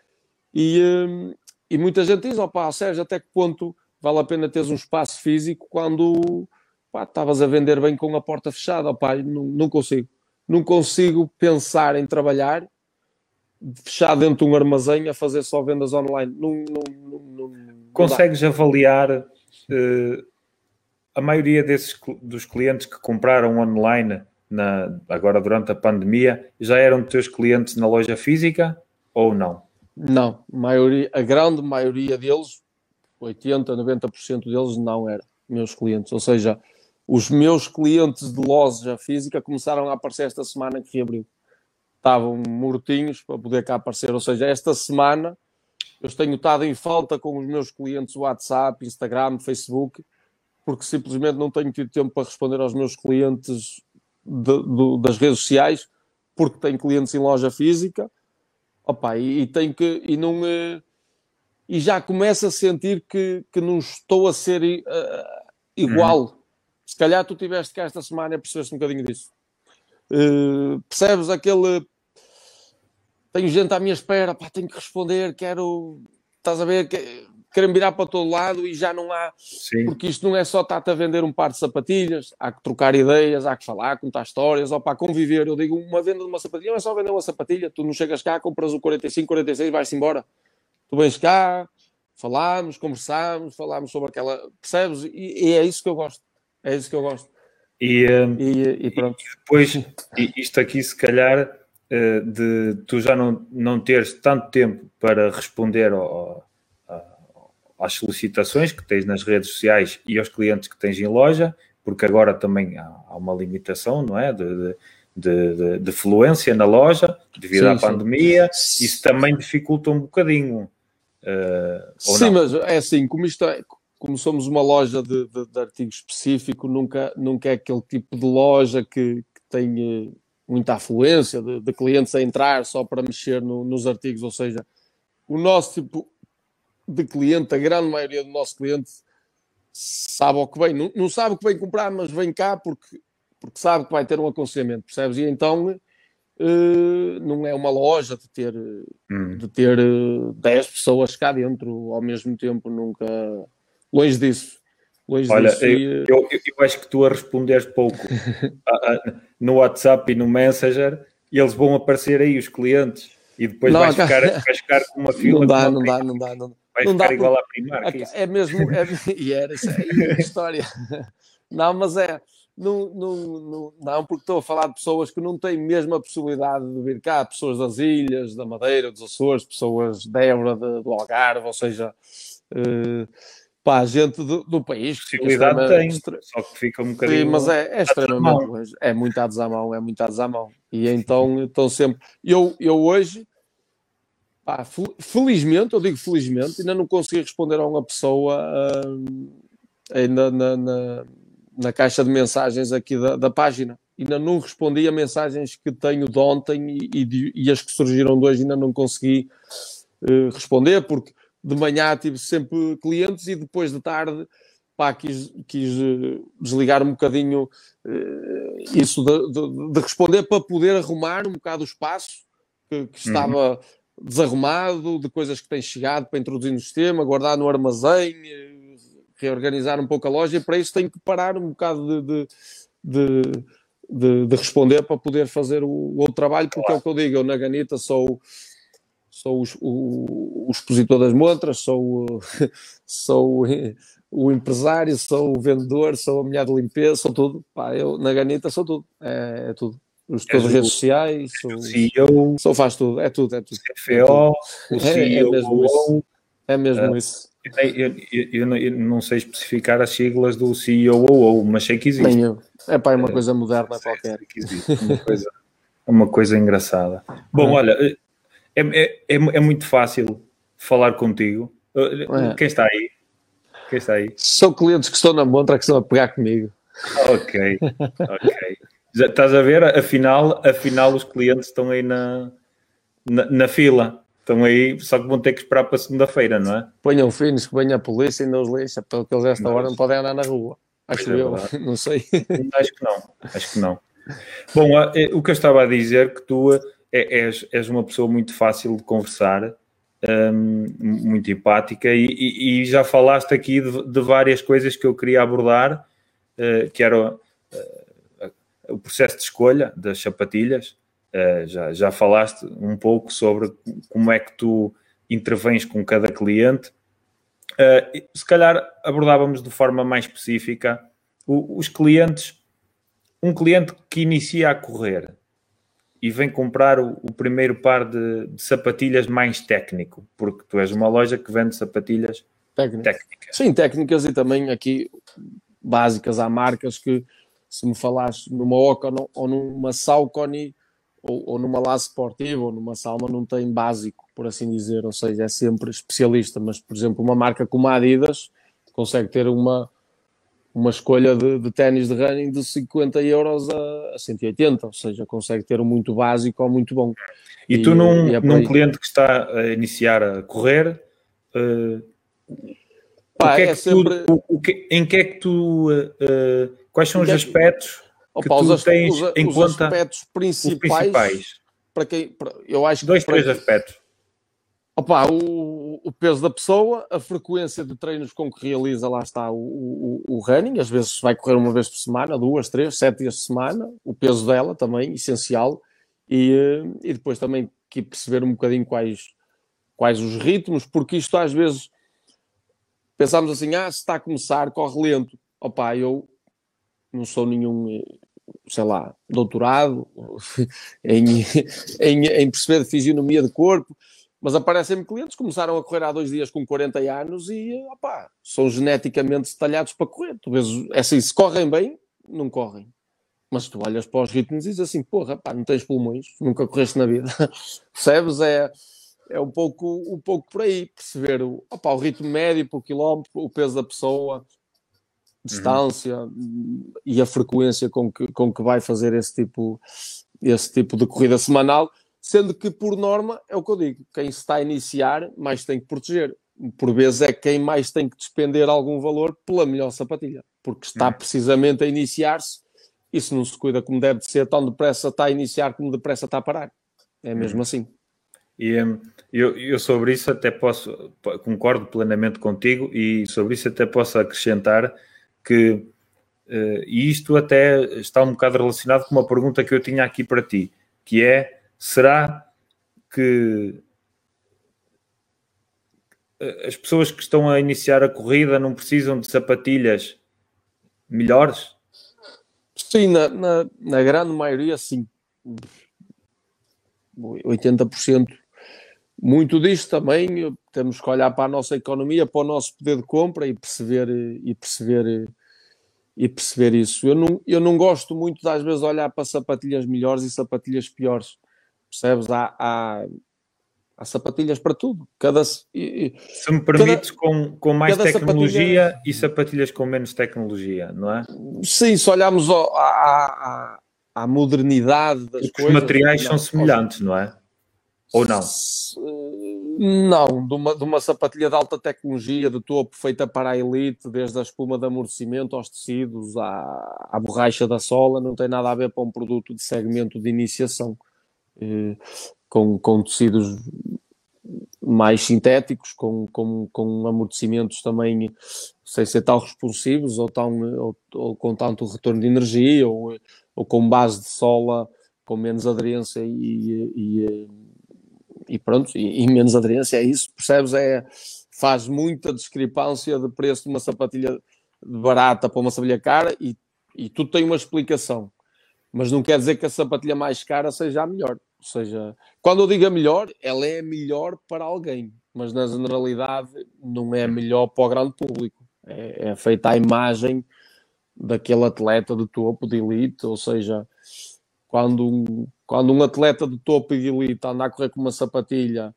E, eh, e muita gente diz: opá, Sérgio, até que ponto vale a pena teres um espaço físico quando estavas a vender bem com a porta fechada? Opá, não, não consigo. Não consigo pensar em trabalhar fechado dentro de um armazém a fazer só vendas online. Não, não, não, Consegues avaliar uh, a maioria desses dos clientes que compraram online na, agora durante a pandemia já eram teus clientes na loja física ou não? Não, a, maioria, a grande maioria deles, 80, 90% deles não eram meus clientes. Ou seja, os meus clientes de loja física começaram a aparecer esta semana que reabriu estavam mortinhos para poder cá aparecer. Ou seja, esta semana eu tenho estado em falta com os meus clientes WhatsApp, Instagram, Facebook, porque simplesmente não tenho tido tempo para responder aos meus clientes de, de, das redes sociais, porque tenho clientes em loja física. Opa, e, e tenho que e não eh, e já começo a sentir que, que não estou a ser uh, igual. Uhum. Se calhar tu tiveste cá esta semana e percebeste um bocadinho disso. Uh, percebes aquele tenho gente à minha espera, pá, tenho que responder, quero, estás a ver, querem virar para todo lado e já não há, Sim. porque isto não é só estar-te a vender um par de sapatilhas, há que trocar ideias, há que falar, contar histórias, ou para conviver. Eu digo, uma venda de uma sapatilha não é só vender uma sapatilha, tu não chegas cá, compras o 45, 46, vais-te embora. Tu vens cá, falamos, conversamos, falamos sobre aquela, percebes? E, e, é isso que eu gosto, é isso que eu gosto. E, e, e pronto. E depois, isto aqui se calhar, eh, de tu já não, não teres tanto tempo para responder ao às solicitações que tens nas redes sociais e aos clientes que tens em loja, porque agora também há, há uma limitação, não é? De, de, de, de fluência na loja devido sim, à pandemia, sim. isso também dificulta um bocadinho. Uh, sim, não? mas é assim, como isto é, como somos uma loja de, de, de, artigo específico, nunca, nunca é aquele tipo de loja que, que tem eh, muita afluência de, de, clientes a entrar só para mexer no, nos artigos, ou seja, o nosso tipo, de cliente, a grande maioria do nosso cliente sabe o que vem, não, não sabe o que vem comprar, mas vem cá porque, porque sabe que vai ter um aconselhamento, percebes? E então uh, não é uma loja de ter, hum. de ter uh, eh, 10 pessoas cá dentro ao mesmo tempo, nunca longe disso. Longe Olha, disso. Eu, eu, eu, acho que tu a responderes pouco [laughs] no WhatsApp e no Messenger, e eles vão aparecer aí, os clientes, e depois não, vais, ficar, vais ficar com uma fila. Não dá, não dá, não dá, não dá vai não ficar dá igual à Primark. É, é mesmo, é, [laughs] e era isso aí a história. [laughs] Não, mas é, não, não, não, não, porque estou a falar de pessoas que não têm mesmo a possibilidade de vir cá, pessoas das ilhas, da Madeira, dos Açores, pessoas de Évora, de, do Algarve, ou seja, uh, pá, gente do, do país. Possibilidade tem, extre... só que fica um bocadinho... Sim, mas é, é extremamente longe, é muito à desamão, é muito à desamão. E então estão sempre... Eu, eu hoje Pá, felizmente, eu digo felizmente, ainda não consegui responder a uma pessoa uh, ainda na, na, na, caixa de mensagens aqui da, da, página. Ainda não respondi a mensagens que tenho de ontem e, e, e as que surgiram de hoje ainda não consegui uh, responder, porque de manhã tive sempre clientes e depois de tarde pá, quis, quis uh, desligar um bocadinho uh, isso de, de, de, responder para poder arrumar um bocado o espaço que, que uhum. estava desarrumado de coisas que têm chegado para introduzir no sistema, guardar no armazém, eh, reorganizar um pouco a loja, e para isso tenho que parar um bocado de, de, de, de responder para poder fazer o, o outro trabalho, porque claro. é o que eu digo, eu na Ganita sou, sou o, o, expositor das montras, sou, [laughs] sou o empresário, sou o vendedor, sou a mulher de limpeza, sou tudo. Pá, eu na Ganita sou tudo, é, é tudo os todas as redes sociais, o CEO, só faz tudo, é tudo, é tudo. CFO, é tudo. o é, é mesmo isso. É mesmo uh, isso. Eu, eu, eu, não sei especificar as siglas do CEO, mas sei que existe. Nem eu. É pá, é uma coisa moderna qualquer. Uma coisa, uma coisa engraçada. Bom, olha, é, é, é, é, muito fácil falar contigo. É. Quem está aí? Quem está aí? São clientes que estão na montra que estão a pegar comigo. Ok, ok. Já estás a ver? Afinal, afinal os clientes estão aí na, na, na fila. Estão aí, só que vão ter que esperar para segunda-feira, não é? Ponham finos, que venha a polícia e ainda os lixa, porque eles esta hora não podem andar na rua. Acho é eu, [laughs] não sei. Acho que não, acho que não. Bom, eh, o que eu estava a dizer que tu eh, és, és uma pessoa muito fácil de conversar, um, muito empática, e, e, e, já falaste aqui de, de, várias coisas que eu queria abordar, uh, que eram uh, o processo de escolha das sapatilhas. Uh, já, já falaste um pouco sobre como é que tu intervens com cada cliente. Uh, se calhar abordávamos de forma mais específica o, os clientes, um cliente que inicia a correr e vem comprar o, o primeiro par de, de, sapatilhas mais técnico, porque tu és uma loja que vende sapatilhas técnicas. Sim, técnicas e também aqui básicas. Há marcas que se me falares numa Oca ou numa Saucony ou, ou numa La Sportiva ou numa Salma, não tem básico, por assim dizer, ou seja, é sempre especialista. Mas, por exemplo, uma marca como a Adidas consegue ter uma, uma escolha de, de ténis de running de 50 euros a, a 180, ou seja, consegue ter um muito básico ou muito bom. E, e tu, num, e é num cliente que está a iniciar a correr, uh, Pá, o que é, é sempre... tu, o, o que, em que é que tu uh, Quais são os aspectos Opa, que tu os, tens os, em os conta? aspectos principais, principais, para quem. Para, eu acho Dois, que três aspectos. Opa, o, o, peso da pessoa, a frequência de treinos com que realiza, lá está o, o, o, running, às vezes vai correr uma vez por semana, duas, três, sete dias por semana, o peso dela também, essencial, e, eh, e depois também que perceber um bocadinho quais, quais os ritmos, porque isto às vezes pensamos assim, ah, se está a começar, corre lento. Opa, eu não sou nenhum eh, sei lá, doutorado [laughs] em, em, em perceber fisionomia de corpo, mas aparecem-me clientes que começaram a correr há dois dias com 40 anos e opá, são geneticamente detalhados para correr. Tu vês, é assim, se correm bem, não correm. Mas tu olhas para os ritmos e dizes assim, porra, pá, não tens pulmões, nunca correste na vida. [laughs] Percebes? É, é um pouco, um pouco por aí, perceber o, opa, o ritmo médio por quilómetro, o peso da pessoa, distância uhum. e a frequência com que, com que vai fazer esse tipo, esse tipo de corrida semanal, sendo que, por norma, é o que eu digo, quem se está a iniciar mais tem que proteger. Por vezes é quem mais tem que despender algum valor pela melhor sapatilha, porque está uhum. precisamente a iniciar-se e se não se cuida como deve ser, tão depressa está a iniciar como depressa está a parar. É mesmo uhum. assim. E hum, eu, eu, sobre isso até posso, concordo plenamente contigo e sobre isso até posso acrescentar que, uh, e isto até está um bocado relacionado com uma pergunta que eu tinha aqui para ti, que é, será que as pessoas que estão a iniciar a corrida não precisam de sapatilhas melhores? Sim, na, na, na grande maioria, sim. 80%. Muito disto também temos que olhar para a nossa economia, para o nosso poder de compra e perceber e perceber e perceber isso. Eu não, eu não gosto muito às vezes olhar para sapatilhas melhores e sapatilhas piores. Percebes? Há, há, há sapatilhas para tudo. Cada, Se me permites, com, com mais tecnologia sapatilha... e sapatilhas com menos tecnologia, não é? Sim, se olharmos à, à, modernidade das Os coisas. Os materiais são semelhantes, não é? Ou não? Não, de uma, de uma sapatilha de alta tecnologia, de topo, feita para a elite, desde a espuma de amortecimento aos tecidos, à, à borracha da sola, não tem nada a ver com um produto de segmento de iniciação, com, com tecidos mais sintéticos, com, com, com amortecimentos também sem ser tão responsivos ou, tão, ou, ou com tanto retorno de energia, ou, ou com base de sola com menos aderência e, e e pronto, e, e, menos aderência, é isso, percebes? É, faz muita discrepância de preço de uma sapatilha barata para uma sapatilha cara e, e tudo tem uma explicação. Mas não quer dizer que a sapatilha mais cara seja a melhor. Ou seja, quando eu digo a melhor, ela é melhor para alguém, mas na generalidade não é melhor para o grande público. É, é feita a imagem daquele atleta de topo, de elite, ou seja, quando um, quando um atleta de topo e de elite anda a correr com uma sapatilha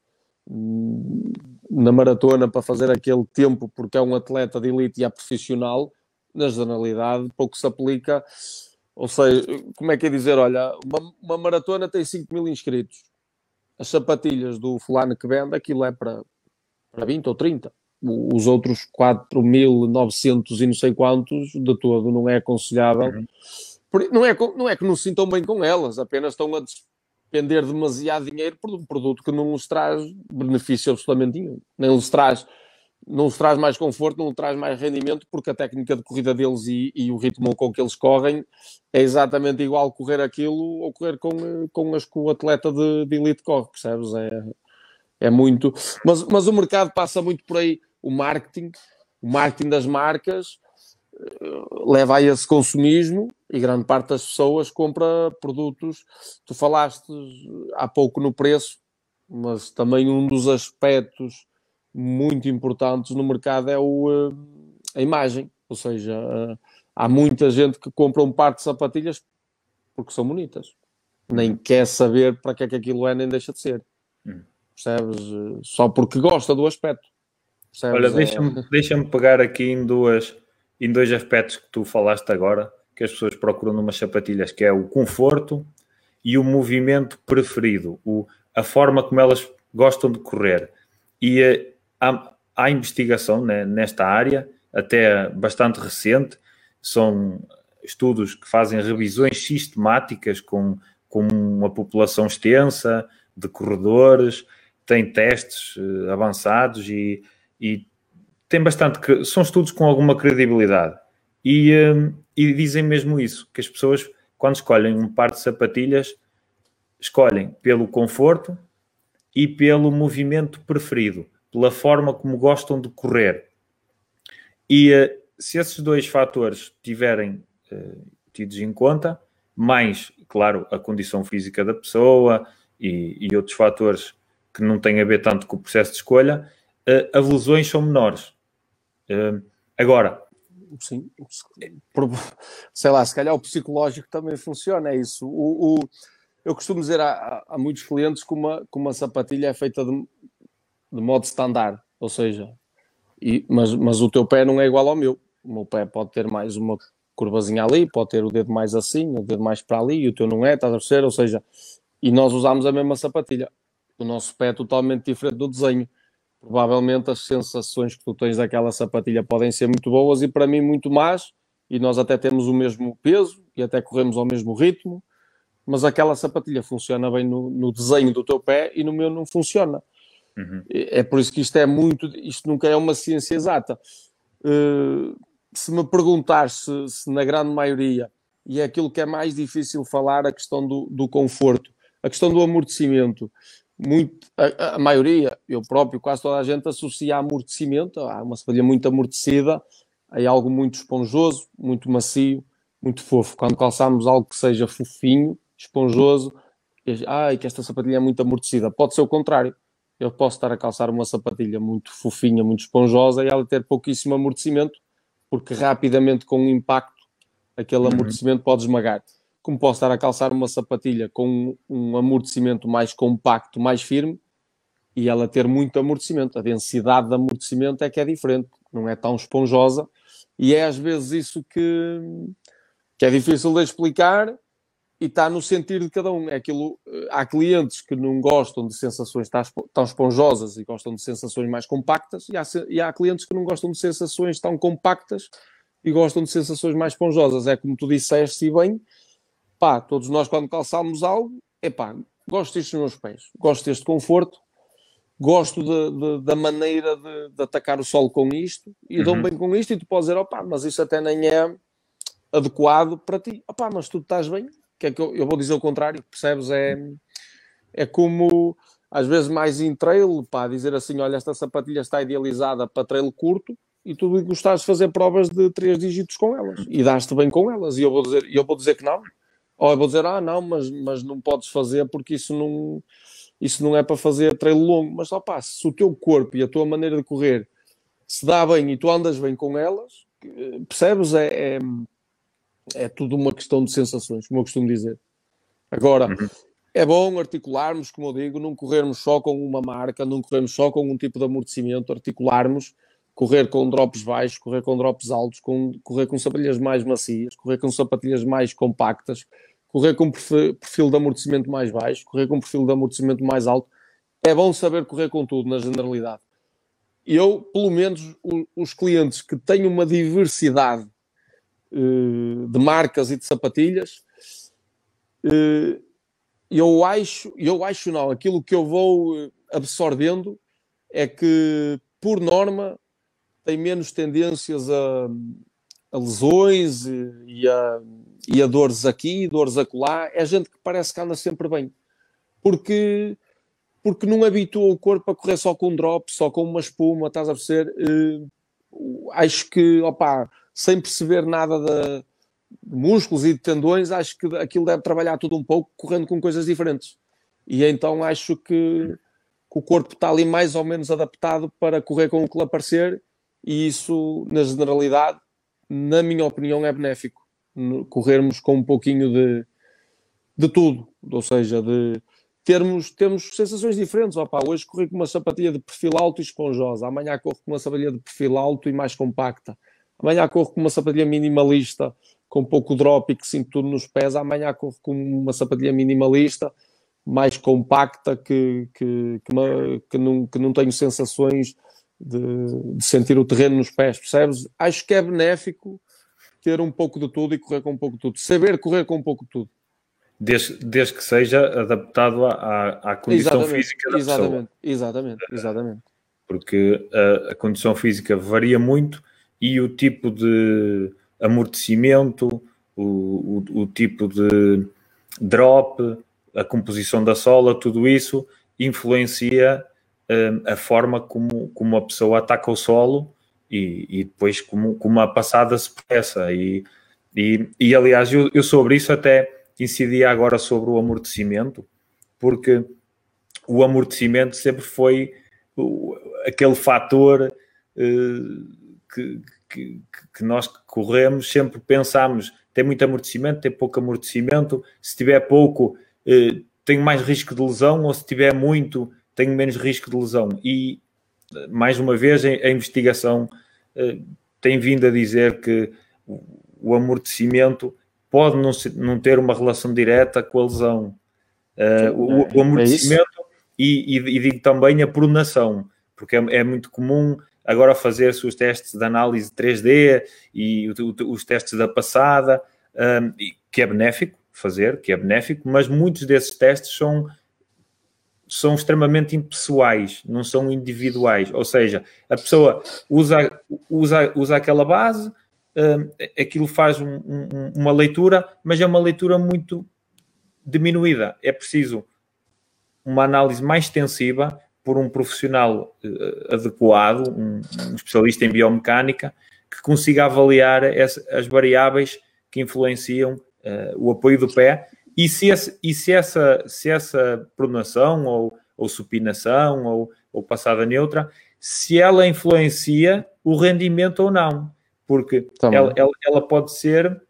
hum, na maratona para fazer aquele tempo porque é um atleta de elite e é profissional, na generalidade pouco se aplica. Ou seja, como é que é dizer? Olha, uma, uma maratona tem 5 mil inscritos. As sapatilhas do fulano que vende, aquilo é para, para 20 ou 30. Os outros 4.900 e não sei quantos, de todo, não é aconselhável. Uhum não é, não é que não se sintam bem com elas, apenas estão a despender demasiado dinheiro por um produto que não lhes traz benefício absolutamente nenhum. Nem lhes traz, não lhes traz mais conforto, não traz mais rendimento, porque a técnica de corrida deles e, e o ritmo com que eles correm é exatamente igual correr aquilo ou correr com, com as que o atleta de, de elite corre, percebes? É, é muito. Mas, mas o mercado passa muito por aí. O marketing, o marketing das marcas leva a esse consumismo e grande parte das pessoas compra produtos. Tu falaste há pouco no preço, mas também um dos aspectos muito importantes no mercado é o, eh, a imagem. Ou seja, eh, há muita gente que compra um par de sapatilhas porque são bonitas. Nem quer saber para que é que aquilo é, nem deixa de ser. Hum. Percebes? Só porque gosta do aspecto. Percebes? Olha, deixa-me é... deixa pegar aqui em duas em dois aspectos que tu falaste agora, que as pessoas procuram numas sapatilhas, que é o conforto e o movimento preferido, o, a forma como elas gostam de correr. E eh, há, há investigação né, nesta área, até bastante recente, são estudos que fazem revisões sistemáticas com com uma população extensa de corredores, tem testes uh, avançados e, e, tem bastante. São estudos com alguma credibilidade. E, uh, e dizem mesmo isso: que as pessoas, quando escolhem um par de sapatilhas, escolhem pelo conforto e pelo movimento preferido, pela forma como gostam de correr. E uh, se esses dois fatores tiverem tidos em conta, mais, claro, a condição física da pessoa e, e outros fatores que não têm a ver tanto com o processo de escolha, uh, as lesões são menores. Uh, agora. Sim, sei lá, se calhar o psicológico também funciona, é isso. O, o eu costumo dizer a, a, muitos clientes que uma, que uma sapatilha é feita de, de modo standard, ou seja, e, mas, mas o teu pé não é igual ao meu. O meu pé pode ter mais uma curvazinha ali, pode ter o dedo mais assim, o dedo mais para ali, e o teu não é, estás a perceber? Ou seja, e nós usamos a mesma sapatilha. O nosso pé é totalmente diferente do desenho. Provavelmente as sensações que tu tens daquela sapatilha podem ser muito boas e para mim muito más, e nós até temos o mesmo peso e até corremos ao mesmo ritmo, mas aquela sapatilha funciona bem no, no desenho do teu pé e no meu não funciona. Uhum. É por isso que isto é muito, isto nunca é uma ciência exata. Uh, se me perguntar se, se, na grande maioria, e é aquilo que é mais difícil falar, a questão do, do conforto, a questão do amortecimento, muito, a, a, maioria, eu próprio, quase toda a gente associa amortecimento, há uma sapatilha muito amortecida, a algo muito esponjoso, muito macio, muito fofo. Quando calçamos algo que seja fofinho, esponjoso, ai, que esta sapatilha é muito amortecida. Pode ser o contrário. Eu posso estar a calçar uma sapatilha muito fofinha, muito esponjosa e ela ter pouquíssimo amortecimento porque rapidamente com o impacto aquele uhum. amortecimento pode esmagar. Como posso estar a calçar uma sapatilha com um amortecimento mais compacto, mais firme, e ela ter muito amortecimento. A densidade de amortecimento é que é diferente, não é tão esponjosa, e é às vezes isso que, que é difícil de explicar e está no sentido de cada um. É aquilo, eh, há clientes que não gostam de sensações tão esponjosas e gostam de sensações mais compactas, e há, e há clientes que não gostam de sensações tão compactas e gostam de sensações mais esponjosas. É como tu disseste, e bem, pá, todos nós quando calçamos algo, é pá, gosto disto nos meus pés, gosto deste conforto, gosto de, de, da maneira de, de, atacar o solo com isto, e uhum. dou bem com isto, e tu podes dizer, opá, mas isso até nem é adequado para ti. Opá, mas tu estás bem, que é que eu, eu vou dizer o contrário, percebes? É, é como às vezes mais em trail, pá, dizer assim: olha, esta sapatilha está idealizada para trail curto e tu gostares de fazer provas de três dígitos com elas e dás-te bem com elas. E eu vou dizer, eu vou dizer que não. Ou eu vou dizer, ah, não, mas, mas não podes fazer porque isso não, isso não é para fazer trail longo. Mas só pá, se o teu corpo e a tua maneira de correr se dá bem e tu andas bem com elas, percebes? É, é é tudo uma questão de sensações, como eu costumo dizer. Agora, uhum. é bom articularmos, como eu digo, não corrermos só com uma marca, não corrermos só com um tipo de amortecimento, articularmos, correr com drops baixos, correr com drops altos, com, correr com sapatilhas mais macias, correr com sapatilhas mais compactas, correr com perfil de amortecimento mais baixo, correr com perfil de amortecimento mais alto. É bom saber correr com tudo, na generalidade. Eu, pelo menos, os clientes que têm uma diversidade de marcas e de sapatilhas. Eh, eu acho, eu acho não, aquilo que eu vou eh, absorvendo é que, por norma, tem menos tendências a, a lesões e a, e a dores aqui, dores acolá. É gente que parece que anda sempre bem. Porque porque não habitua o corpo a correr só com um drop, só com uma espuma, estás a perceber? Uh, acho que, opá, sem perceber nada de, músculos e de tendões, acho que aquilo deve trabalhar tudo um pouco, correndo com coisas diferentes. E então acho que, que o corpo está ali mais ou menos adaptado para correr com o que lhe aparecer, e isso, na generalidade, na minha opinião, é benéfico. Corrermos com um pouquinho de, de tudo, ou seja, de termos, termos sensações diferentes. Opa, hoje corri com uma sapatilha de perfil alto e esponjosa, amanhã corro com uma sapatilha de perfil alto e mais compacta. Amanhã corro com uma sapatilha minimalista com pouco drop e que sinto tudo nos pés. Amanhã corro com uma sapatilha minimalista mais compacta que, que, que, que, não, que não tenho sensações de, de, sentir o terreno nos pés, percebes? Acho que é benéfico ter um pouco de tudo e correr com um pouco de tudo. Saber correr com um pouco de tudo. desde, desde que seja adaptado à, à condição exatamente, física da exatamente, pessoa. Exatamente, exatamente. Porque a, a, condição física varia muito e o tipo de amortecimento, o, o, o tipo de drop, a composição da sola, tudo isso influencia um, a forma como, como a pessoa ataca o solo e, e depois como, como a passada se processa. E, e, e aliás, eu, eu sobre isso até incidia agora sobre o amortecimento, porque o amortecimento sempre foi o, aquele fator uh, que, que, que, nós corremos, sempre pensamos tem muito amortecimento, tem pouco amortecimento, se tiver pouco, uh, tenho mais risco de lesão, ou se tiver muito, tenho menos risco de lesão. E, mais uma vez, a investigação uh, tem vindo a dizer que o amortecimento pode não, não ter uma relação direta com a lesão. Uh, o, o, é amortecimento é e, e, e, digo também a pronação, porque é, é, muito comum agora fazer-se os testes de análise 3D e os testes da passada, um, que é benéfico fazer, que é benéfico, mas muitos desses testes são são extremamente impessoais, não são individuais. Ou seja, a pessoa usa, usa, usa aquela base, aquilo faz um, um, uma leitura, mas é uma leitura muito diminuída. É preciso uma análise mais extensiva por um profissional uh, adequado, um, um, especialista em biomecânica, que consiga avaliar essa, as variáveis que influenciam uh, o apoio do pé. E se, esse, e se essa, se essa pronação ou, ou supinação ou, ou passada neutra, se ela influencia o rendimento ou não. Porque ela, ela, ela, pode ser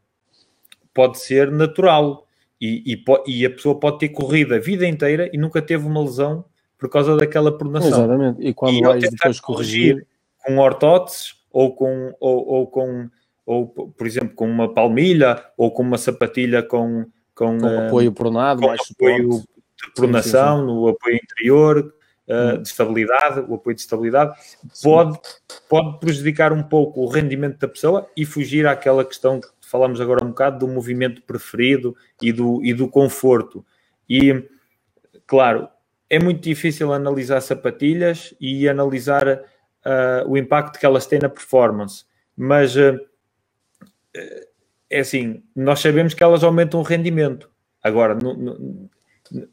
pode ser natural. E, e, e, a pessoa pode ter corrido a vida inteira e nunca teve uma lesão por causa daquela pronação. Exatamente. E quando e vais depois corrigir com ortóteses ou com ou, ou, com ou por exemplo com uma palmilha ou com uma sapatilha com com, com uh, apoio pronado, com mais apoio suporte. de pronação sim, sim, sim. no apoio interior uh, de estabilidade, o apoio de estabilidade, pode, pode prejudicar um pouco o rendimento da pessoa e fugir àquela questão que falamos agora um bocado do movimento preferido e do, e do conforto. E, claro, é muito difícil analisar sapatilhas e analisar uh, o impacto que elas têm na performance, mas uh, é assim, nós sabemos que elas aumentam o rendimento. Agora,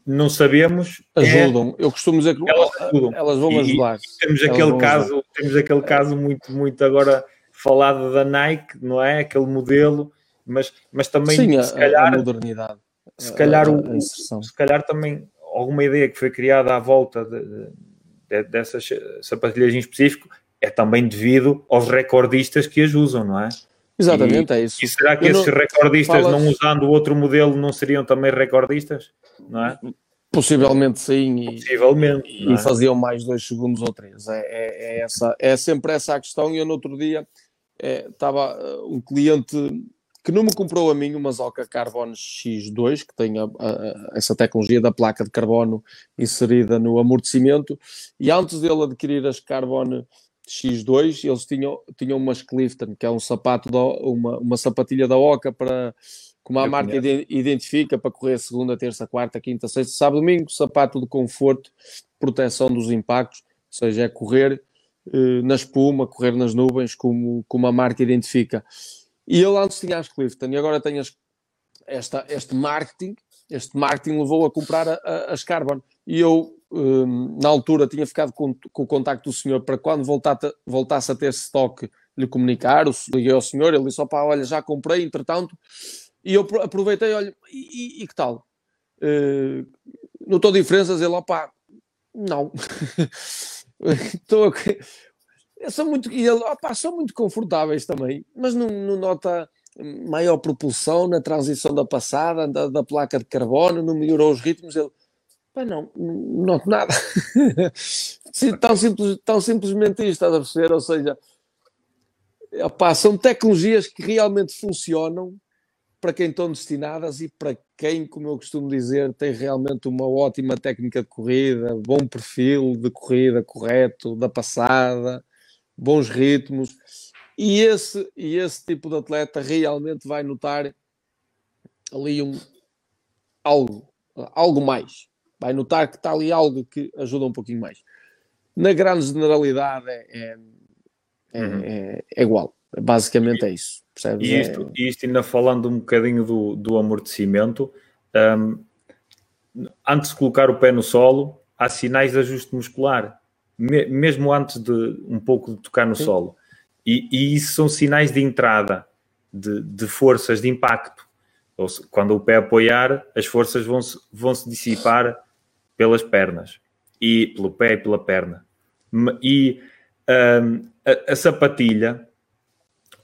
não sabemos. É ajudam. É, eu costumo dizer que elas, ajudam. elas vão ajudar. E, temos aquele caso, ajudar. temos aquele caso muito, muito agora falado da Nike, não é? Aquele modelo, mas, mas também Sim, se a, calhar, a modernidade. Se calhar, a, se calhar também alguma ideia que foi criada à volta de, de, dessas sapatilhas em específico é também devido aos recordistas que as usam, não é? Exatamente, e, é isso. E será que Eu esses não... recordistas, não usando outro modelo, não seriam também recordistas? Não é? Possivelmente sim. E, Possivelmente. E, é? faziam mais dois segundos ou três. É, é, é, essa, é sempre essa a questão. E eu no outro dia é, estava uh, um cliente que não me comprou a mim uma Zoca Carbon X2, que tem a, a, essa tecnologia da placa de carbono inserida no amortecimento, e antes dele adquirir as Carbon X2, eles tinham, tinham umas Clifton, que é um sapato, da, uma, uma sapatilha da Oca para, como a Eu marca conheço. identifica, para correr segunda, terça, quarta, quinta, sexta, sábado, domingo, sapato de conforto, proteção dos impactos, ou seja, é correr eh, na espuma, correr nas nuvens, como, como a marca identifica. E ele antes tinha as Clifton e agora tem as, esta, este marketing, este marketing levou a comprar a, a, as Carbon. E eu um, na altura tinha ficado com, com, o contacto do senhor para quando voltasse, voltasse a ter estoque lhe comunicar, o, liguei ao senhor, ele disse, opá, olha, já comprei, entretanto, e eu aproveitei, olha, e, e, e que tal? Uh, notou diferenças? Ele, opá, não. [laughs] Estou são muito, e ele, opá, são muito confortáveis também, mas não, não nota maior propulsão na transição da passada, da, da placa de carbono, não melhorou os ritmos, ele Pá, não, não noto nada. [laughs] tão, simples, tão simplesmente isto, estás a perceber? Ou seja, opá, são tecnologias que realmente funcionam para quem estão destinadas e para quem, como eu costumo dizer, tem realmente uma ótima técnica de corrida, bom perfil de corrida correto, da passada, bons ritmos. E esse, e esse tipo de atleta realmente vai notar ali um, algo, algo mais. Vai notar que está ali algo que ajuda um pouquinho mais. Na grande generalidade é, é, é, uhum. é, é igual. Basicamente é isso. Percebes? E isto, é... isto ainda falando um bocadinho do, do amortecimento, um, antes de colocar o pé no solo, há sinais de ajuste muscular, me, mesmo antes de um pouco de tocar no Sim. solo. E, e, isso são sinais de entrada de, de forças de impacto. Se, quando o pé apoiar, as forças vão -se, vão -se dissipar pelas pernas e pelo pé e pela perna. E um, a, a, sapatilha,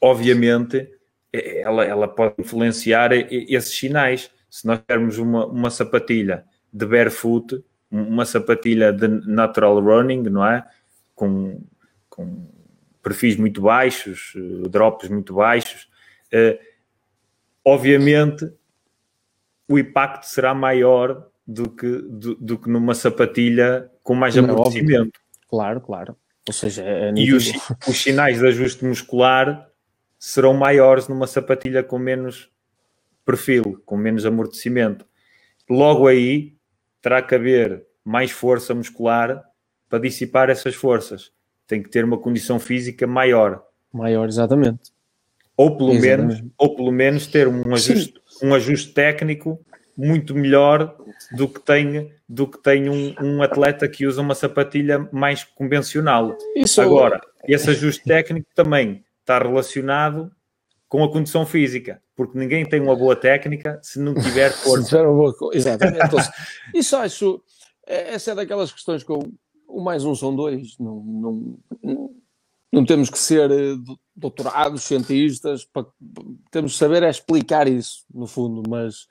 obviamente, ela, ela pode influenciar esses sinais. Se nós tivermos uma, uma sapatilha de barefoot, uma sapatilha de natural running, não é? Com, com perfis muito baixos, eh, drops muito baixos, uh, obviamente o impacto será maior do que, do, do que numa sapatilha com mais não, amortecimento. Claro, claro. Ou seja, é e os, [laughs] os sinais de ajuste muscular serão maiores numa sapatilha com menos perfil, com menos amortecimento. Logo aí terá que haver mais força muscular para dissipar essas forças. Tem que ter uma condição física maior. Maior, exatamente. Ou pelo, exatamente. menos, ou pelo menos ter um ajuste, um ajuste técnico muito melhor do que tem, do que tem um, um atleta que usa uma sapatilha mais convencional. Isso Agora, esse ajuste técnico também está relacionado com a condição física, porque ninguém tem uma boa técnica se não tiver [laughs] força. Exatamente. [laughs] Então, isso acho, é, essa é daquelas questões que eu, o mais um são dois. Não, não, não temos que ser eh, doutorados, cientistas, para, temos que saber é explicar isso, no fundo, mas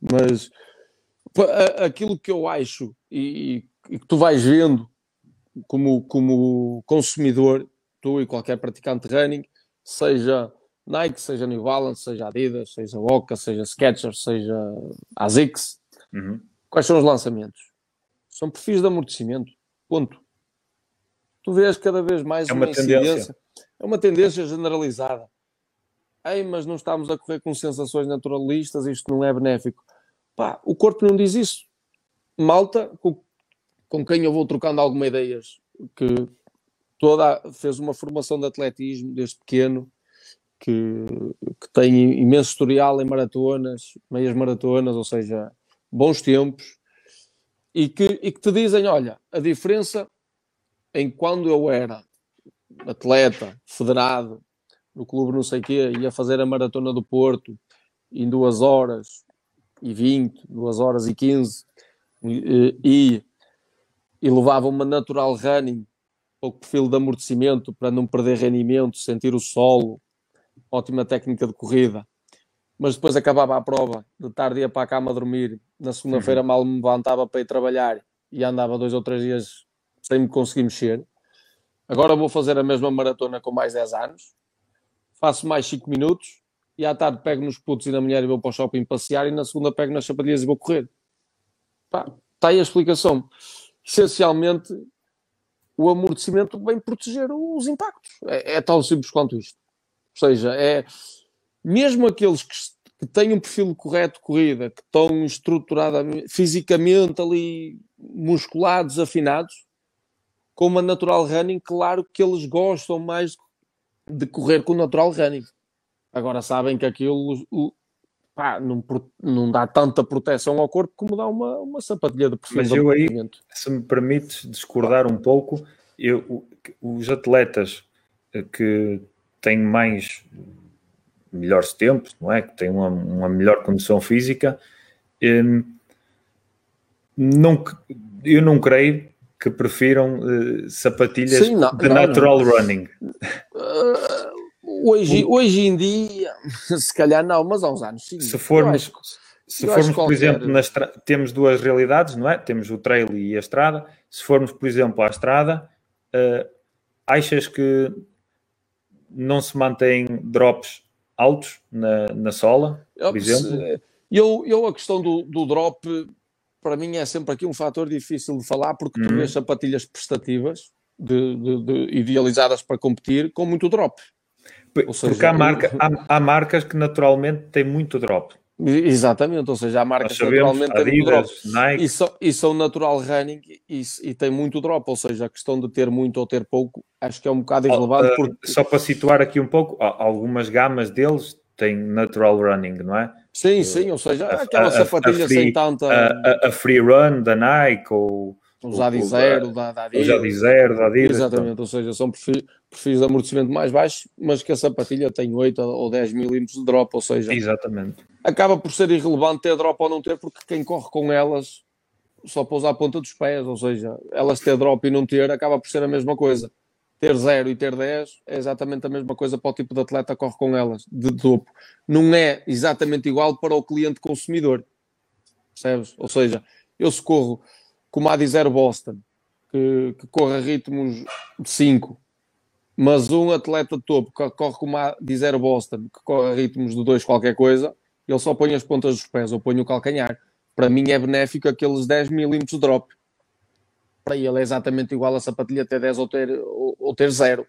mas aquilo que eu acho e, e que tu vais vendo como, como consumidor, tu e qualquer praticante de running, seja Nike, seja New Balance, seja Adidas, seja Oca, seja Skechers, seja ASICS, uhum. quais são os lançamentos? São perfis de amortecimento, ponto. Tu vês cada vez mais é uma, uma tendência. É uma tendência generalizada. Ei, mas não estamos a correr com sensações naturalistas, isto não é benéfico. Pá, o corpo não diz isso. Malta, com, com quem eu vou trocando algumas ideias, que toda fez uma formação de atletismo desde pequeno, que, que tem imenso historial em maratonas, meias maratonas, ou seja, bons tempos, e que, e que te dizem: olha, a diferença em quando eu era atleta, federado, no clube não sei o quê, ia fazer a maratona do Porto em duas horas e 20, 2 horas e 15 e, e, levava uma natural running ou perfil de amortecimento para não perder rendimento, sentir o solo, ótima técnica de corrida. Mas depois acabava a prova, de tarde ia para a cama a dormir, na segunda-feira uhum. mal me levantava para ir trabalhar e andava dois ou três dias sem me conseguir mexer. Agora vou fazer a mesma maratona com mais 10 anos, faço mais 5 minutos, e à tarde pego nos putos e na mulher e vou para o shopping passear e na segunda pego nas sapatilhas e vou correr. Pá, está aí a explicação. Essencialmente, o amortecimento vem proteger os impactos. É, é tão simples quanto isto. Ou seja, é mesmo aqueles que, que têm um perfil correto de corrida, que estão estruturados fisicamente ali musculados, afinados, com uma natural running, claro que eles gostam mais de correr com o natural running. Agora sabem que aquilo pá, não, não dá tanta proteção ao corpo como dá uma, uma sapatilha de perfil. Mas eu aí, se me permites discordar um pouco, eu, os atletas eh, que têm mais melhores tempos, não é? Que têm uma, uma melhor condição física, hum, não, eu não creio que prefiram uh, sapatilhas Sim, não, de não, natural não. running. Uh, Hoje, hoje em dia, [laughs] se calhar não, mas há uns anos sim. Se formos, se formos por qualquer... exemplo, na estra... temos duas realidades, não é? Temos o trail e a estrada. Se formos, por exemplo, à estrada, uh, achas que não se mantêm drops altos na, na sola, por exemplo? Eu, eu a questão do, do drop, para mim é sempre aqui um fator difícil de falar, porque tu uhum. vês sapatilhas prestativas de, de, de, idealizadas para competir com muito drop. Seja, Porque há, marca, [laughs] há, há, marcas que naturalmente têm muito drop. Exatamente, ou seja, há marcas sabemos, naturalmente têm drop. Nike. E, são, e são natural running e, e tem muito drop, ou seja, a questão de ter muito ou ter pouco, acho que é um bocado irrelevante. Porque... Só para situar aqui um pouco, algumas gamas deles têm natural running, não é? Sim, sim, ou seja, aquela sapatilha sem tanta. A, a, free run da Nike ou. Os Adizero, da, da Adidas. Os Adizero, da Adidas. Exatamente, então. ou seja, são perfis, perfis de amortecimento mais baixos, mas que a sapatilha tem 8 ou 10 milímetros de drop, ou seja. Exatamente. Acaba por ser irrelevante ter drop ou não ter, porque quem corre com elas só pousa a ponta dos pés, ou seja, elas ter drop e não ter acaba por ser a mesma coisa ter 0 e ter 10 é exatamente a mesma coisa para o tipo de atleta que corre com elas, de topo. Não é exatamente igual para o cliente consumidor. Percebes? Ou seja, eu se corro com a Zero Boston, que, que corre a ritmos de 5, mas um atleta topo que corre com uma Zero Boston, que corre a ritmos de 2 qualquer coisa, ele só põe as pontas dos pés ou põe o calcanhar. Para mim é benéfico aqueles 10 milímetros de drop para ele é exatamente igual a sapatilha ter 10 ou ter, ou, ou ter 0,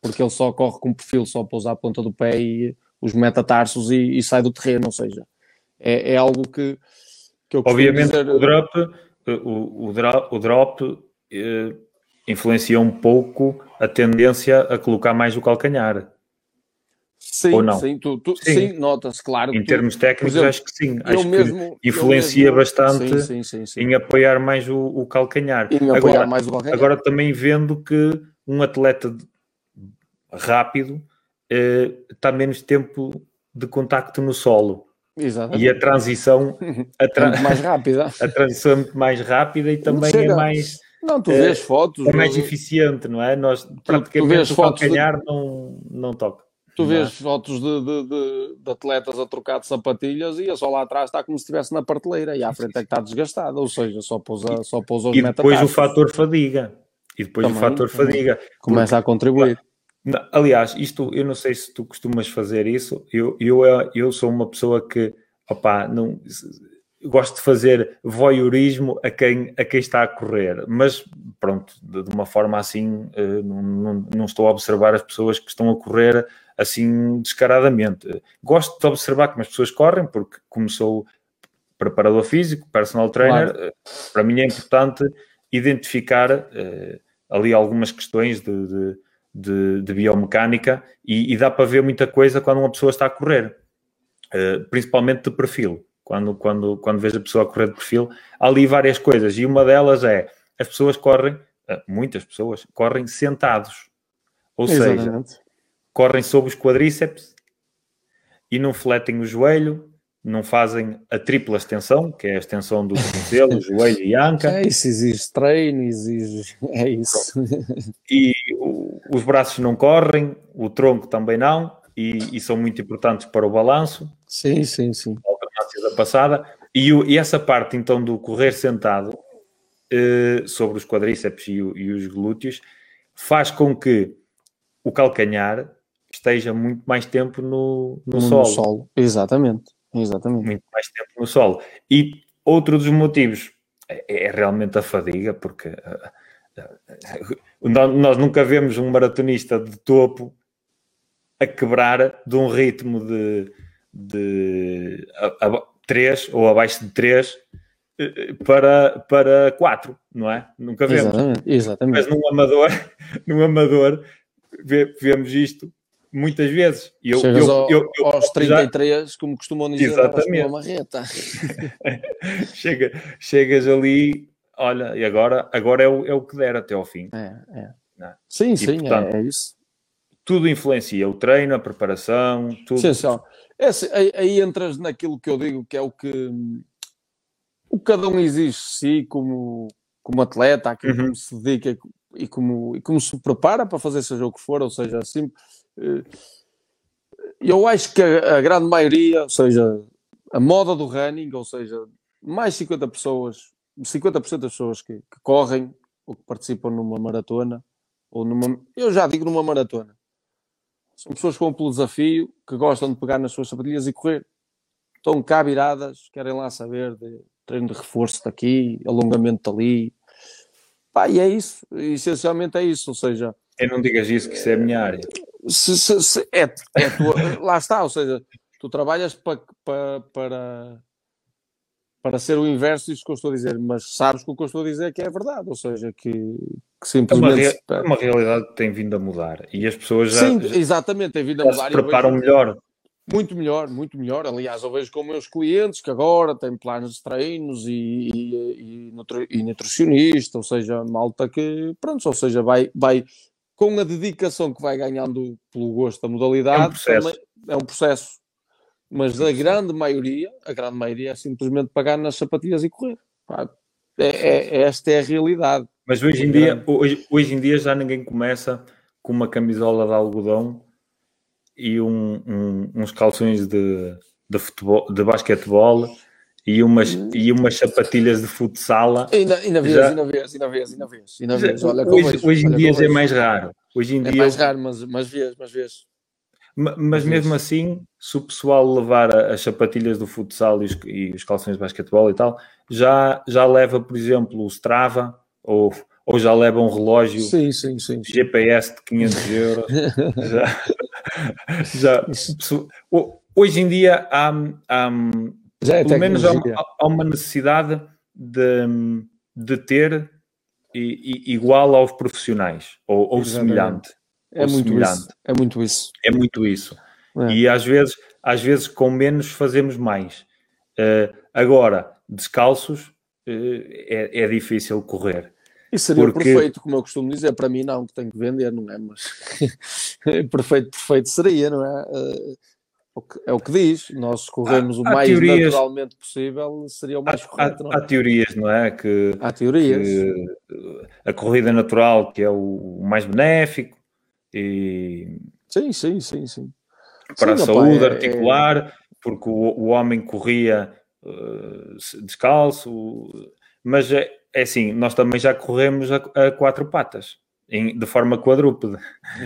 porque ele só corre com perfil, só pousa a ponta do pé e os metatarsos e, e sai do terreno, ou seja, é, é algo que, que eu Obviamente dizer... o drop, o, o drop, o drop eh, influencia um pouco a tendência a colocar mais o calcanhar. Sim, Ou não? sim, tu, tu, sim. sim nota-se, claro. Em tu, termos técnicos, exemplo, acho que sim. Acho mesmo, que influencia mesmo, bastante sim, sim, em apoiar mais o, o calcanhar. Em apoiar agora, mais o calcanhar. Agora também vendo que um atleta rápido eh, está menos tempo de contacto no solo. Exatamente. E a transição [laughs] a tra... muito mais rápida. [laughs] A transição é muito mais rápida e também é mais. Não, tu vês é, fotos. É mais eficiente, não é? Nós praticamente tu vês o calcanhar de... não, não toca. Tu vês fotos de, de, de, de, atletas a trocar de sapatilhas e a só lá atrás está como se estivesse na parteleira e à frente é que está desgastada, ou seja, só pousa, só pousa os E depois o fator fadiga. E depois também, o fator fadiga. Começa porque, a contribuir. Aliás, isto, eu não sei se tu costumas fazer isso, eu, eu, eu sou uma pessoa que, opá, não gosto de fazer voyeurismo a quem, a quem está a correr, mas pronto, de, de uma forma assim, eh, não, não, não, estou a observar as pessoas que estão a correr assim descaradamente. Gosto de observar como as pessoas correm, porque como sou preparador físico, personal trainer, claro. Eh, para mim é importante identificar uh, ali algumas questões de, de, de, de biomecânica e, e, dá para ver muita coisa quando uma pessoa está a correr, uh, principalmente de perfil. Quando, quando, quando vejo a pessoa a correr de perfil, há ali várias coisas e uma delas é as pessoas correm, uh, muitas pessoas correm sentados. Ou Exatamente. seja, correm sobre os quadríceps e não fletem o joelho, não fazem a tripla extensão, que é a extensão do cotovelo, [laughs] joelho e anca. É isso, exige treino, exige. É isso. E o, os braços não correm, o tronco também não, e, e, são muito importantes para o balanço. Sim, sim, sim. Da passada. E, o, e, essa parte então do correr sentado eh, sobre os quadríceps e, e os glúteos faz com que o calcanhar esteja muito mais tempo no, no, no solo. solo. Exatamente, exatamente. Muito mais tempo no solo. E outro dos motivos é, é realmente a fadiga, porque uh, uh, nós nunca vemos um maratonista de topo a quebrar de um ritmo de, de a, a, 3 ou abaixo de 3 eh, para, para 4, não é? Nunca vemos. Exatamente, exatamente. Mas num amador, [laughs] num amador vemos isto muitas vezes. Eu, Chegas eu, ao, eu, eu, aos 33, já... como costumam dizer, Exatamente. uma marreta. [laughs] Chega, chegas ali, olha, e agora, agora é, o, é o que der até ao fim. É, é. é? Sim, e, sim, portanto, é, é, isso. Tudo influencia, o treino, a preparação, tudo. Sim, sim. É, assim, aí, aí, entras naquilo que eu digo, que é o que o que cada um exige de si como, como atleta, aquilo uhum. como se dedica e como, e como se prepara para fazer seja o que for, ou seja, assim, eh, eu acho que a, a, grande maioria, ou seja, a moda do running, ou seja, mais 50 pessoas, 50% das pessoas que, que, correm ou que participam numa maratona, ou numa, eu já digo numa maratona, são pessoas que vão pelo desafio, que gostam de pegar nas suas sapatilhas e correr. Estão cá viradas, querem lá saber de treino de reforço daqui, alongamento dali. Pá, e é isso, essencialmente é isso, ou seja... Eu não digas isso, que isso é a minha área se, se, se é, é tua, lá está, ou seja, tu tu trabalhas para, para, para, para ser o inverso disso que eu estou a dizer, mas sabes que o que eu estou a dizer é que é verdade, ou seja, que, que simplesmente... É uma, uma, realidade que tem vindo a mudar e as pessoas já... Sim, exatamente, tem vindo a mudar. se preparam vejo... melhor. Muito melhor, muito melhor. Aliás, eu vejo com meus clientes que agora têm planos de treinos e, e, e, nutricionista, ou seja, malta que, pronto, ou seja, vai, vai com a dedicação que vai ganhando pelo gosto da modalidade, é um processo. É um processo. Mas a grande maioria, a grande maioria é simplesmente pagar nas sapatilhas e correr. É, é, esta é a realidade. Mas hoje em, dia, hoje, hoje em dia já ninguém começa com uma camisola de algodão e um, um, uns calções de, de, futebol, de basquetebol e umas, hum. e umas sapatilhas de futsal. Ainda, ainda vês, já... ainda vês, ainda vês, ainda vês. Ainda vês. Olha, hoje, hoje em dia é mais raro. Hoje em é dia... mais raro, mas, mas vês, mas vês. Mas, mas mesmo assim, se o pessoal levar as sapatilhas do futsal e os, e os calções de basquetebol e tal, já, já leva, por exemplo, o Strava ou, ou já leva um relógio sim, sim, sim, GPS de 500 euros. [laughs] já, já, hoje em dia há, há é pelo menos há, há, uma necessidade de, de ter i, igual aos profissionais ou, ou semelhante. É ou muito semelhante. isso. É muito isso. É muito isso. É. E às vezes, às vezes com menos fazemos mais. Uh, agora, descalços, uh, é, é difícil correr. Isso seria porque... perfeito, como eu costumo dizer, para mim não, que tenho que vender, não é? Mas [laughs] perfeito, perfeito seria, não é? Uh, é o que diz, nós corremos há, o mais teorias, naturalmente possível, seria o mais há, correto. Há, há, teorias, não é? Que, há teorias. Que a corrida natural que é o mais benéfico e sim, sim, sim, sim. Para sim, a saúde é, articular, é... porque o, o, homem corria uh, descalço, mas é, é assim, nós também já corremos a, a quatro patas em, de forma quadrúpede.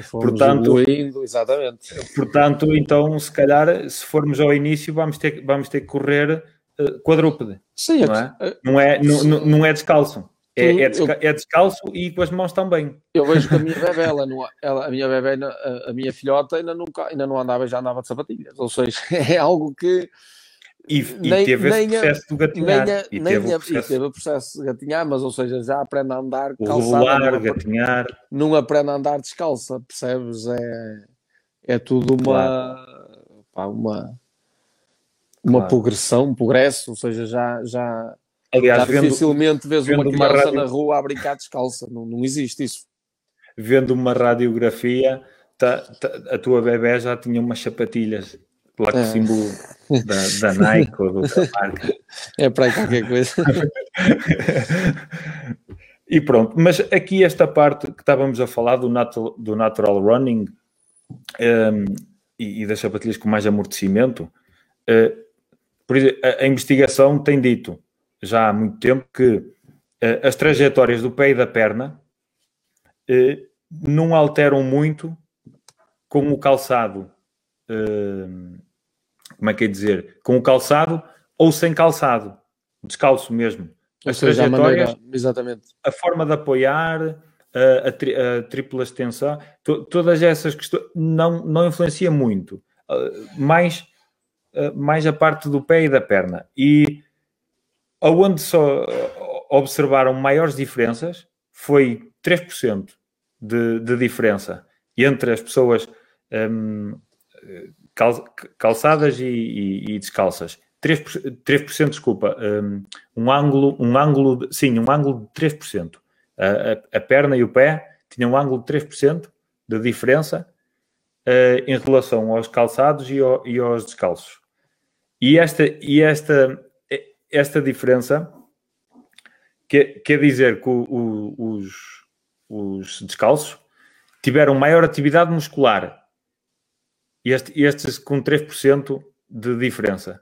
Portanto, evoluindo, exatamente. Portanto, então, se calhar, se formos ao início, vamos ter, vamos ter que correr uh, quadrúpede. Sim, não é? é? Não, é não, não é descalço. É, é, desca é, descalço e com as mãos também. Eu vejo que a minha bebê, ela não, ela, a minha bebê, a, a, minha filhota ainda, nunca, ainda não andava, já andava de sapatilhas. Ou seja, [laughs] é algo que e, nem, teve esse processo do gatinhar. Nem a, e, teve nem a, processo... e teve o processo de gatinhar, mas ou seja, já aprende a andar o calçada. não, gatinhar. Não aprende a andar descalça, percebes? É, é tudo uma, claro. pá, uma, uma claro. progressão, um progresso, ou seja, já, já, Aliás, já vendo, dificilmente vês uma criança uma radio... na rua a brincar descalça, não, não existe isso. Vendo uma radiografia, tá, tá, a tua bebê já tinha umas sapatilhas lá com o é. símbolo da, da Nike ou da marca. É para aí qualquer coisa. [laughs] e pronto, mas aqui esta parte que estávamos a falar do natural, do natural running um, e, e, das sapatilhas com mais amortecimento, uh, por exemplo, a, a, investigação tem dito já há muito tempo que uh, as trajetórias do pé e da perna uh, não alteram muito com o calçado como é que é dizer, com o calçado ou sem calçado, descalço mesmo. As seja, trajetórias, a maneira, exatamente. A forma de apoiar, a, a, tri, a tripla extensão, to, todas essas questões não, não influencia muito. Uh, mais, uh, mais a parte do pé e da perna. E aonde só observaram maiores diferenças foi 3% de, de diferença entre as pessoas um, calçadas e, e, e descalças. 3%, 3% desculpa, um, um, ângulo, um ângulo, sim, um ângulo de 3%. A, a, a, perna e o pé tinham um ângulo de 3% de diferença uh, em relação aos calçados e, ao, e, aos descalços. E esta, e esta, esta diferença quer, quer dizer que o, o, os, os descalços tiveram maior atividade muscular este, estes com 3% de diferença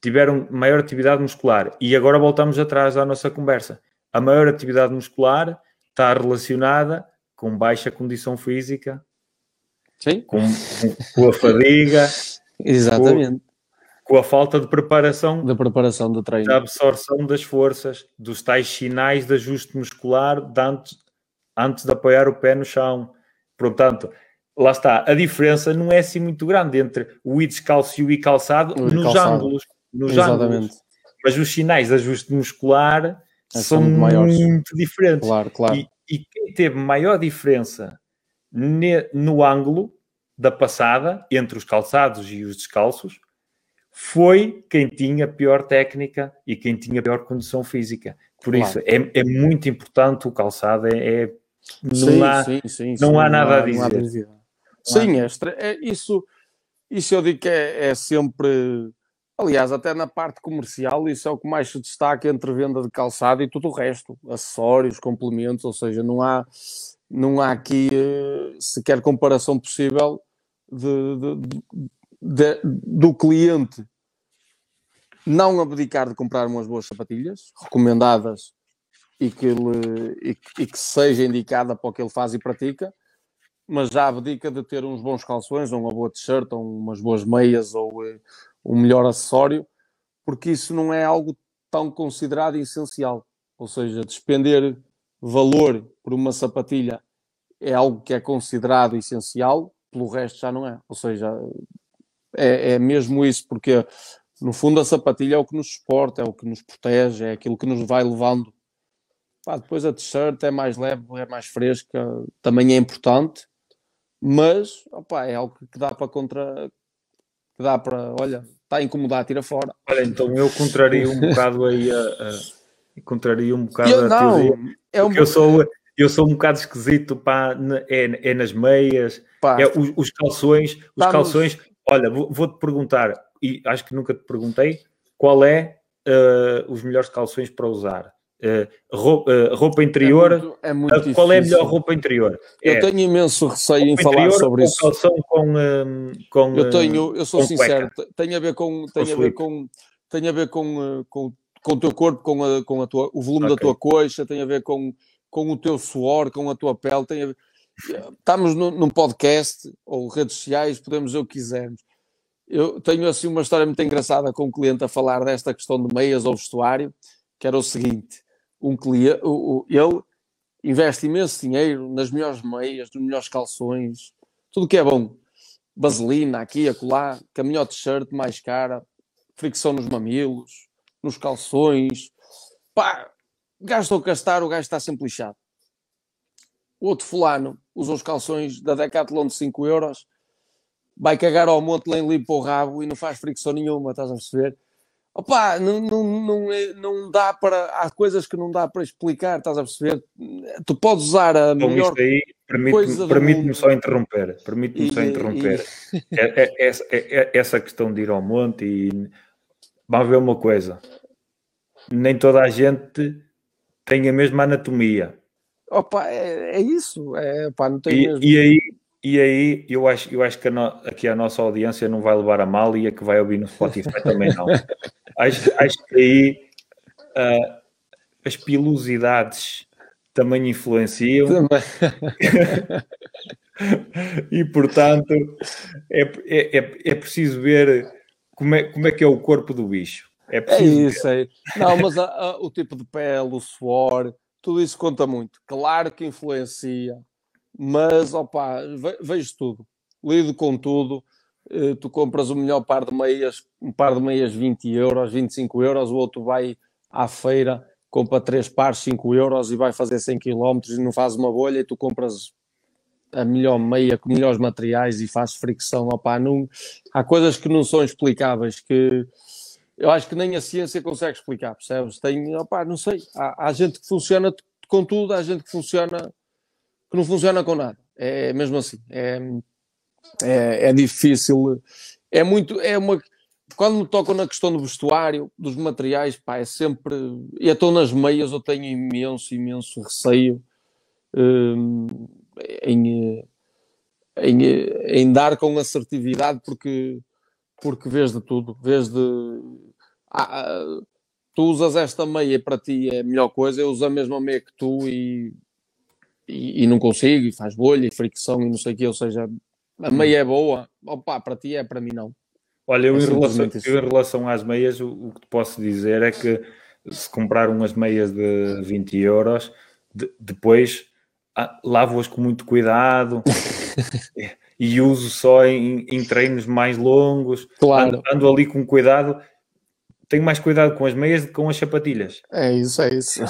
tiveram maior atividade muscular. E agora voltamos atrás à nossa conversa. A maior atividade muscular está relacionada com baixa condição física, Sim. Com, com, a fadiga, [laughs] exatamente. Com, com, a falta de preparação, da preparação do treino, da absorção das forças, dos tais sinais de ajuste muscular de antes, antes de apoiar o pé no chão. Portanto, lá está, a diferença não é assim muito grande entre o I descalço e o I calçado o nos calçado. ângulos. Nos Exatamente. ângulos. Mas os sinais de ajuste muscular é, são, muito, muito diferentes. Claro, claro. E, e quem teve maior diferença ne, no ângulo da passada entre os calçados e os descalços foi quem tinha pior técnica e quem tinha pior condição física. Por claro. isso, é, é, muito importante o calçado, é, é não, sim, há, sim, sim, não há nada a dizer. Sim, é, é, isso, isso eu digo que é, é sempre. Aliás, até na parte comercial, isso é o que mais se destaca entre venda de calçado e tudo o resto, acessórios, complementos, ou seja, não há, não há aqui uh, sequer comparação possível de, de, de, do cliente não abdicar de comprar umas boas sapatilhas, recomendadas e que, ele, e, e que seja indicada para o que ele faz e pratica, mas já abdica de ter uns bons calções, ou uma boa t-shirt, ou umas boas meias, ou uh, um melhor acessório, porque isso não é algo tão considerado essencial. Ou seja, despender valor por uma sapatilha é algo que é considerado essencial, pelo resto já não é. Ou seja, é, é mesmo isso, porque no fundo a sapatilha é o que nos suporta, é o que nos protege, é aquilo que nos vai levando. Pá, depois a t-shirt é mais leve, é mais fresca, também é importante, mas opa, é algo que dá para contra. que dá para, olha, está a incomodar, tira fora. Olha, então eu contraria um bocado aí a. a contraria um bocado eu, a não, teoria, é um... eu sou eu sou um bocado esquisito pá, é, é nas meias, pá, é, os, os, calções, os calções. Olha, vou-te perguntar, e acho que nunca te perguntei, qual é uh, os melhores calções para usar? Uh, roupa, uh, roupa, interior, é muito, é muito qual é a melhor roupa interior? Eu é, tenho imenso receio em falar sobre isso. Calção com, com, eu tenho, eu sou sincero, tem a ver com, tem a ver com, tem a ver com, com, com o teu corpo, com, a, com a tua, o volume okay. da tua coxa, tem a ver com, com o teu suor, com a tua pele, tem a ver, estamos no, num podcast ou redes sociais, podemos ver o que quisermos. Eu tenho assim uma história muito engraçada com um cliente a falar desta questão de meias ou vestuário, que era o seguinte: um cliente, ele investe imenso dinheiro nas melhores meias, nos melhores calções, tudo que é bom. Vaselina aqui, acolá, melhor t-shirt mais cara, fricção nos mamilos, nos calções. Pá, gastou gastar, o gajo está sempre lixado. O outro fulano usa os calções da Decathlon de 5 euros, vai cagar ao monte, nem limpa o rabo e não faz fricção nenhuma, estás a perceber? Opa, não, não, não, é, não dá para. Há coisas que não dá para explicar, estás a perceber? Tu podes usar a então, melhor. Isto aí permite-me permite só interromper. Permite-me só interromper. E... [laughs] É, é, é, é, essa questão de ir ao monte e. Vamos ver uma coisa. Nem toda a gente tem a mesma anatomia. Opa, é, é isso. É, opa, não tem e, mesmo... e aí e aí eu acho, eu acho que a no, aqui a nossa audiência não vai levar a mal e a que vai ouvir no Spotify [laughs] também não. acho, acho que aí uh, as pilosidades também influenciam. Também. [laughs] e portanto é, é, é, é, preciso ver como é, como é que é o corpo do bicho. É, é isso aí. É. Não, mas a, a, o tipo de pele, o suor, tudo isso conta muito. Claro que influencia mas opa, vejo tudo, lido com tudo. Uh, tu compras o melhor par de meias, um par de meias 20 euros, 25 euros, o outro vai à feira, compra três pares 5 euros e vai fazer 100 km e não faz uma bolha e tu compras a melhor meia com melhores materiais e faz fricção. Não, há coisas que não são explicáveis, que eu acho que nem a ciência consegue explicar, percebes? Tem, opa, não sei, há, há gente que funciona com tudo, há gente que funciona que não funciona com nada. É mesmo assim. É, é, é difícil. É muito. É uma. Quando me tocam na questão do vestuário, dos materiais, pá, é sempre. E estou nas meias, eu tenho imenso, imenso receio hum, em, em, em dar com assertividade, porque, porque vês de tudo. Vês de. Ah, ah tu usas esta meia para ti é a melhor coisa, eu uso a mesma meia que tu e e, e, não consigo, e faz bolha, e fricção, e não sei o que, ou seja, a meia é boa, opa, para ti é, para mim não. Olha, eu, é em, relação, eu em relação às meias, o, o, que te posso dizer é que se comprar umas meias de 20 euros, de, depois ah, lavo-as com muito cuidado. [laughs] e uso só em, em treinos mais longos. Claro. Ando, ando, ali com cuidado. Tenho mais cuidado com as meias do que com as sapatilhas. É isso, é isso.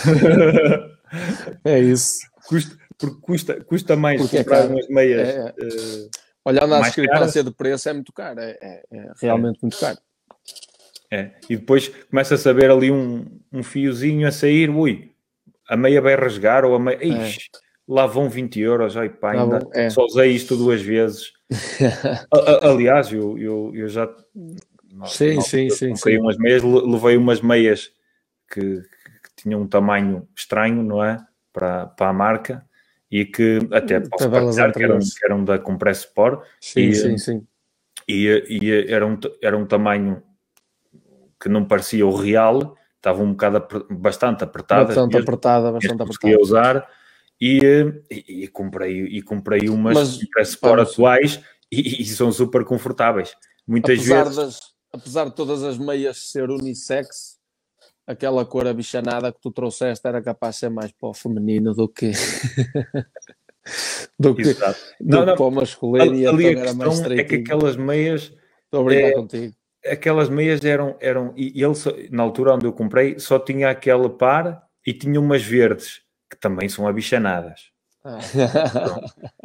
[laughs] é isso. Custa, porque custa, custa mais porque é comprar é umas meias. É, uh, Olhando a discrepância de preço, é muito caro. É, é, é realmente muito caro. É. E depois começa a saber ali um, um fiozinho a sair, ui, a meia vai rasgar ou a meia. É. Ixi, lá vão 20 euros, ai pá, ainda é. só usei isto duas vezes. [laughs] Aliás, eu, eu, eu já. sim, sim, sim, sim. umas meias, levei umas meias que, que tinham um tamanho estranho, não é? Para, para a marca e que até posso partilhar que eram, que eram da Compress Sport. Sim, e, sim, sim. E, e era, um, era um tamanho que não parecia o real, estava um bocado bastante apertada. Bastante apertada, bastante apertada. usar e, e, e, comprei, e comprei umas Mas, Compress Sport atuais e, e, são super confortáveis. Muitas apesar vezes... Das, apesar de todas as meias ser unissex, aquela cor abichanada que tu trouxeste era capaz de ser mais para o feminino do que. [laughs] do que, Exato. do não, não. para o masculino. e ali então a era mais é que aquelas meias. Estou a brincar é, contigo. Aquelas meias eram. eram e ele, na altura onde eu comprei, só tinha aquele par e tinha umas verdes, que também são abichanadas. Ah.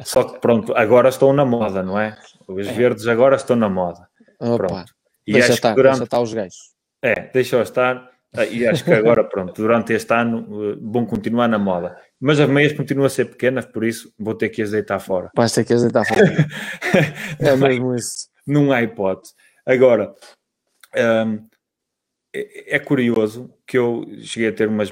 Só que pronto, agora estão na moda, não é? Os é. verdes agora estão na moda. Opa. Pronto. E deixa estar, durante... deixa estar os gajos. É, deixa estar. Ah, e acho que agora, pronto, durante este ano vão eh, continuar na moda. Mas as meias continuam a ser pequenas, por isso vou ter que as deitar fora. Vais ter que as deitar fora. [laughs] é mesmo isso. Não há hipótese. Agora, um, é, é, curioso que eu cheguei a ter umas,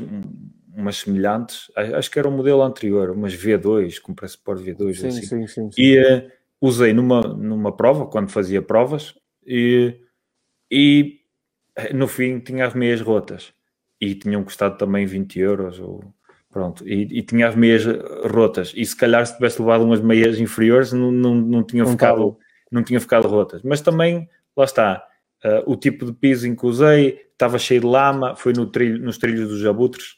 umas semelhantes, acho que era o um modelo anterior, umas V2, com Pressport V2. Sim, assim. sim, sim, sim. E uh, usei numa, numa prova, quando fazia provas, e, e no fim tinha as meias rotas. E tinham custado também 20 euros ou pronto, e, e tinha as meias rotas. E se calhar se tivesse levado umas meias inferiores não, não, não tinham não ficado não tinha ficado rotas, mas também lá está, uh, o tipo de piso em que usei estava cheio de lama, foi no trilho, nos trilhos dos jabutres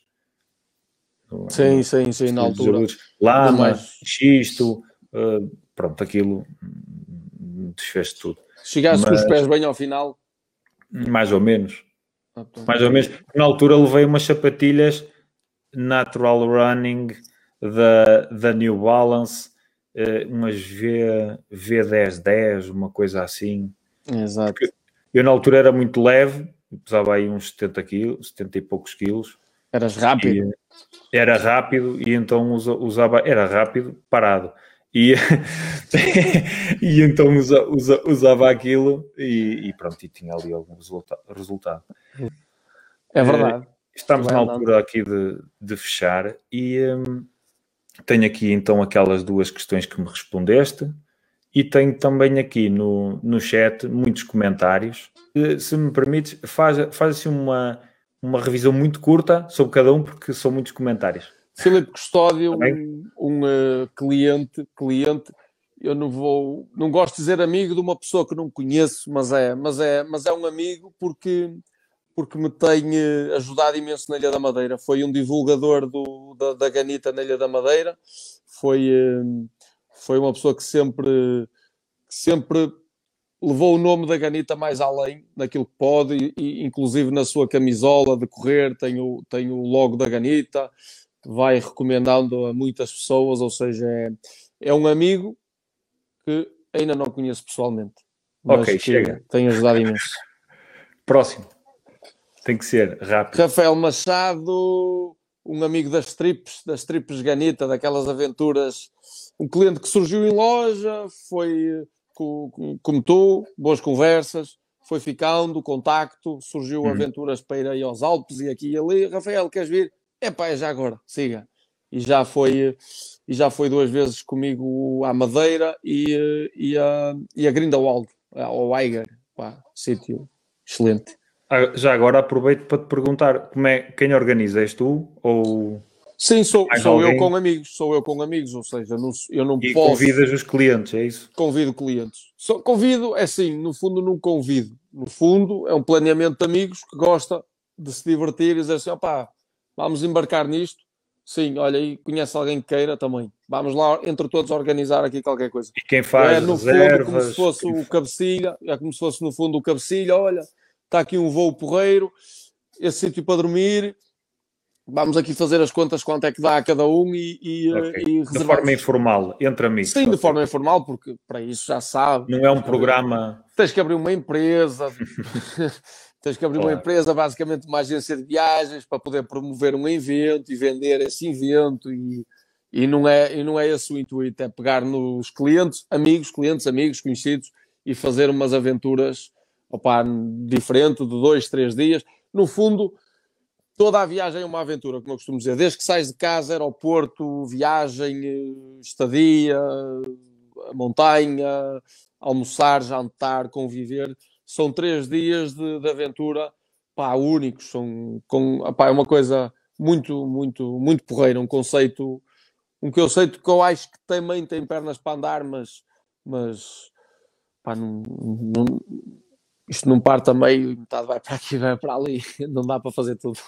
sim, sim, sim, na altura. jabutres. lama, xisto uh, pronto, aquilo desfez tudo. Chegaste mas... com os pés bem ao final mais ou menos. Ah, Mais ou menos. Na altura levei umas sapatilhas Natural Running da, da New Balance, uh, umas v, V1010, uma coisa assim. Exato. eu na altura era muito leve, pesava aí uns 70 quilos, 70 e poucos quilos. Eras rápido? E, era rápido e então usava, era rápido, parado. E, [laughs] e então usa, usa, usava aquilo e, e, pronto, e tinha ali algum resulta resultado. É verdade. Uh, estamos é verdade. na altura aqui de, de fechar e um, tenho aqui então aquelas duas questões que me respondeste e tenho também aqui no, no chat muitos comentários. Uh, se me permites, faz, faz assim uma, uma revisão muito curta sobre cada um, porque são muitos comentários. Filipe Custódio, um, um uh, cliente, cliente, eu não vou, não gosto de dizer amigo de uma pessoa que não conheço, mas é, mas é, mas é um amigo porque porque me tem eh, ajudado imenso na Ilha da Madeira. Foi um divulgador do, da, da Ganita na Ilha da Madeira. Foi, eh, foi uma pessoa que sempre, que sempre levou o nome da Ganita mais além daquilo que pode, e, inclusive na sua camisola de correr tem o, tem o logo da Ganita vai recomendando a muitas pessoas, ou seja, é, é um amigo que ainda não conheço pessoalmente. ok, chega. Tem ajudado imenso. Próximo. Tem que ser rápido. Rafael Machado, um amigo das trips, das trips Ganita, daquelas aventuras. Um cliente que surgiu em loja, foi como tu, boas conversas, foi ficando, contacto, surgiu uhum. aventuras para ir aí aos Alpes e aqui e ali. Rafael, queres vir? É pá, já agora, siga. E já foi, e já foi duas vezes comigo à Madeira e, e, a, e a Grindelwald, ao Eiger, pá, sítio excelente. Ah, já agora aproveito para te perguntar como é, quem organiza? És tu ou... Sim, sou, sou eu com amigos, sou eu com amigos, ou seja, não, eu não e posso... convidas os clientes, é isso? Convido clientes. Só, convido, é assim, no fundo não convido. No fundo é um planeamento de amigos que gosta de se divertir e dizer assim, opá, vamos embarcar nisto. Sim, olha, e conhece alguém que queira também. Vamos lá, entre todos, organizar aqui qualquer coisa. E quem faz é, no reservas... fundo, como se fosse o cabecilha, é como se fosse no fundo o cabecilha, olha, está aqui um voo porreiro, esse sítio para dormir, vamos aqui fazer as contas quanto é que dá a cada um e, e, okay. e De forma informal, entre amigos. Sim, de forma informal, porque para isso já sabe. Não é um programa... Tens que abrir uma empresa... [laughs] Tens que abrir claro. uma empresa, basicamente uma agência de viagens, para poder promover um evento e vender esse evento. E, e, não, é, e não é esse o intuito, é pegar nos clientes, amigos, clientes, amigos, conhecidos e fazer umas aventuras opa, diferente de dois, três dias. No fundo, toda a viagem é uma aventura, como eu costumo dizer. Desde que sais de casa, aeroporto, viagem, estadia, montanha, almoçar, jantar, conviver são três dias de, de aventura. Pá, únicos, são com, pá, é uma coisa muito, muito, muito porreira, um conceito, um conceito que eu acho que também tem pernas para andar, mas, mas pá, não, não, isto não parte a meio, metade vai para aqui, vai para ali, [laughs] não dá para fazer tudo.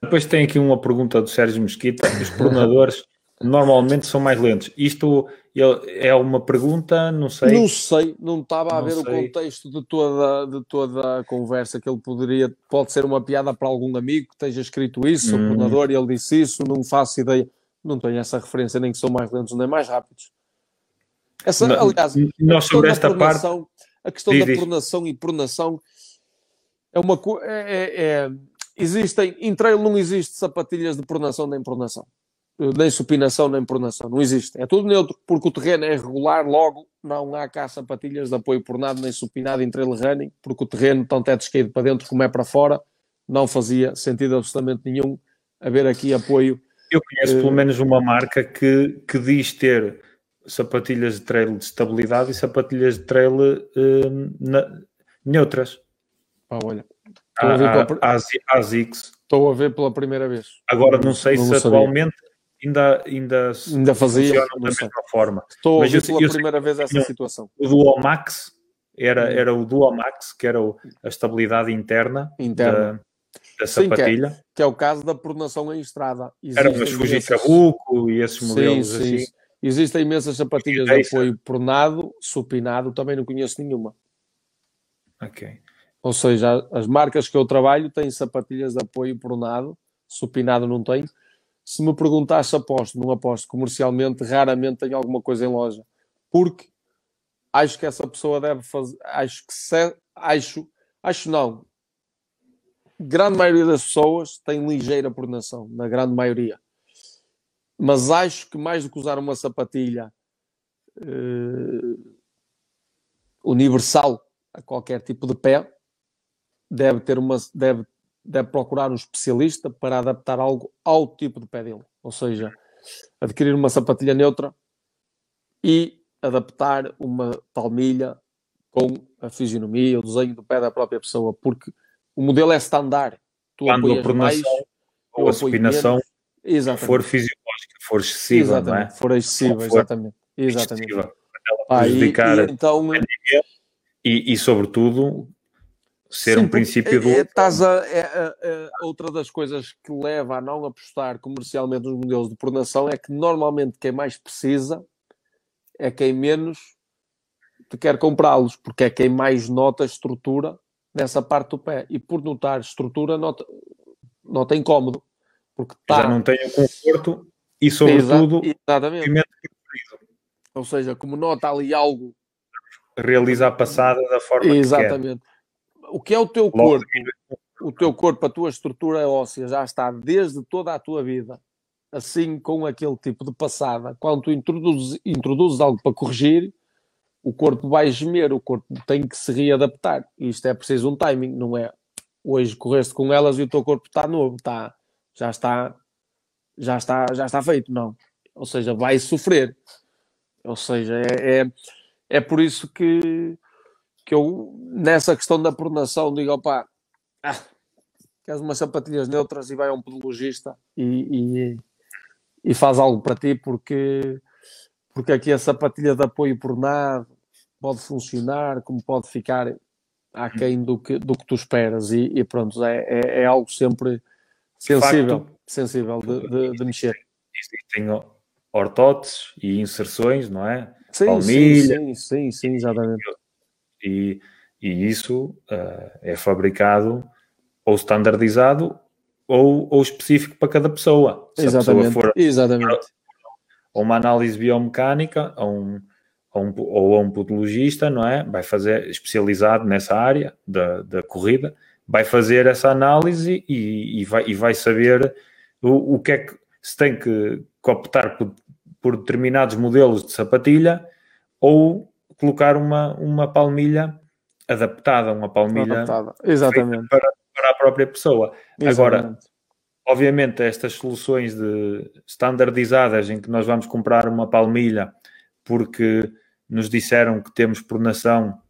Depois tem aqui uma pergunta do Sérgio Mesquita, os [laughs] pronadores normalmente são mais lentos. Isto é uma pergunta, não sei. Não sei, não estava a não ver sei. o contexto de toda, de toda a conversa que ele poderia. Pode ser uma piada para algum amigo que esteja escrito isso, hum. o coordenador, e ele disse isso, não faço ideia. Não tenho essa referência, nem que são mais lentos nem mais rápidos. Essa, não, aliás, nós sobre esta parte. A questão diz, da pronação e pronação é uma coisa. É, é, é, existem, em trail não existe sapatilhas de pronação nem pronação nem supinação nem pronação, não existe. É tudo neutro, porque o terreno é regular, logo não há cá sapatilhas de apoio pronado nem supinado em trail running, porque o terreno, tanto é descaído para dentro como é para fora, não fazia sentido absolutamente nenhum haver aqui apoio. Eu conheço uh, pelo menos uma marca que, que diz ter sapatilhas de trail de estabilidade e sapatilhas de trail uh, na, neutras. Ah, olha. Estou a, a, pela... a, Estou a ver pela primeira vez. Agora não sei não se atualmente ainda, ainda, ainda fazia da mesma forma. Estou Mas a ver pela eu, primeira eu, vez essa situação. O Duomax era, hum. era o Duomax, que era o, a estabilidade interna, interna. Da, da sapatilha. Sim, que, é, que, é, o caso da pronação em estrada. Existem era umas Fuji Kabuko e esses modelos sim, sim. assim. Existem imensas sapatilhas de apoio pronado, supinado, também não conheço nenhuma. Ok. Ou seja, as marcas que eu trabalho têm sapatilhas de apoio pronado, supinado não tem se me perguntasse aposto, não aposto comercialmente, raramente tenho alguma coisa em loja. Porque acho que essa pessoa deve fazer, acho que se, acho, acho não. Grande maioria das pessoas tem ligeira pronação, na grande maioria. Mas acho que mais do que usar uma sapatilha uh, universal a qualquer tipo de pé, deve ter uma deve deve procurar um especialista para adaptar algo ao tipo de pé dele. Ou seja, adquirir uma sapatilha neutra e adaptar uma palmilha com a fisionomia, o desenho do pé da própria pessoa, porque o modelo é standard. Tu Quando a pronação ou a supinação for fisiológica, for excessiva, exatamente. não é? For excessiva, for exatamente. exatamente. Excessiva, ah, e, e, então, e, e, sobretudo, ser Sim, um princípio do. É, estás a, é, é, é, outra das coisas que leva a não apostar comercialmente nos modelos de pronação é que normalmente quem mais precisa é quem menos te quer comprá-los, porque é quem mais nota a estrutura nessa parte do pé. E por notar estrutura, nota, nota incómodo. Porque tá... Já não tem o conforto e, sobretudo, Exatamente. Ou seja, como nota ali algo. Realiza a passada da forma Exatamente. que quer o que é o teu corpo? O teu corpo, a tua estrutura óssea já está desde toda a tua vida assim com aquele tipo de passada. Quando tu introduzes, introduzes algo para corrigir, o corpo vai gemer, o corpo tem que se readaptar. E isto é preciso um timing, não é? Hoje correste com elas e o teu corpo está novo, está, já está, já está, já está feito, não. Ou seja, vai sofrer. Ou seja, é, é, é por isso que que eu, nessa questão da pronação, digo, opá, ah, queres umas sapatilhas neutras e vai a um pedologista e, e, e, faz algo para ti, porque, porque aqui a sapatilha de apoio pronado pode funcionar, como pode ficar aquém do que, do que tu esperas, e, e pronto, é, é, é algo sempre sensível, facto, sensível de, de, de mexer. existem ortóteses e inserções, não é? Sim, Palmilha, sim, sim, sim, exatamente. E, e isso uh, é fabricado ou standardizado ou, ou específico para cada pessoa. Se exatamente, pessoa for exatamente. Ou uma análise biomecânica, ou um, ou, um, ou um podologista, não é? Vai fazer, especializado nessa área da, da corrida, vai fazer essa análise e, e, vai, e vai saber o, o que é que se tem que, que optar por, por determinados modelos de sapatilha ou colocar uma, uma palmilha adaptada, uma palmilha adaptada. Exatamente. Para, para a própria pessoa. Exatamente. Agora, obviamente, estas soluções de standardizadas em que nós vamos comprar uma palmilha porque nos disseram que temos pronação,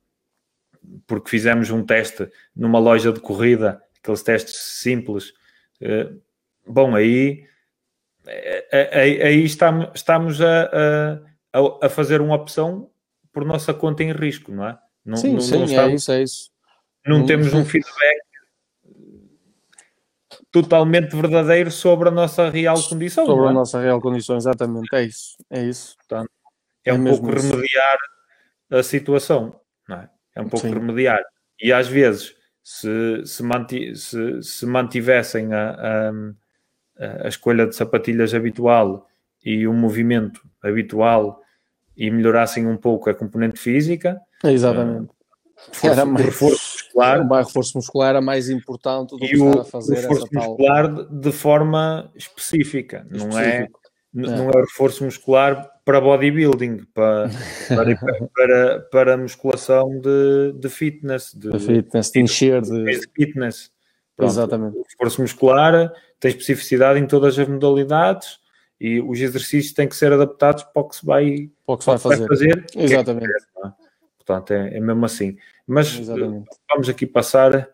porque fizemos um teste numa loja de corrida, aqueles testes simples. Eh, bom, aí, eh, eh, aí, aí estamos, estamos a, a, a fazer uma opção por nossa conta em risco, não é? Não, sim, não, sim, não é estamos, é isso, é isso. Não, não temos um [laughs] feedback totalmente verdadeiro sobre a nossa real condição. Sobre é? a nossa real condição, exatamente, é isso, é isso. Portanto, é, é um pouco isso. remediar a situação, não é? É um pouco Sim. remediar. E às vezes, se, se, manti, se, se mantivessem a, a, a, escolha de sapatilhas habitual e o movimento habitual e melhorassem um pouco a componente física, exatamente. Uh, era mais, reforço muscular. O reforço muscular era mais importante do que estar a fazer o reforço muscular de, de forma específica, específico. não é? Não é reforço muscular para bodybuilding, para, [laughs] para, para, para musculação de, de fitness, de, de fitness, de encher de, de fitness. Pronto, Exatamente. O esforço muscular tem especificidade em todas as modalidades e os exercícios têm que ser adaptados para o que se vai, para que se vai fazer. fazer Exatamente. É, é? Portanto, é, é, mesmo assim. Mas Exatamente. vamos aqui passar.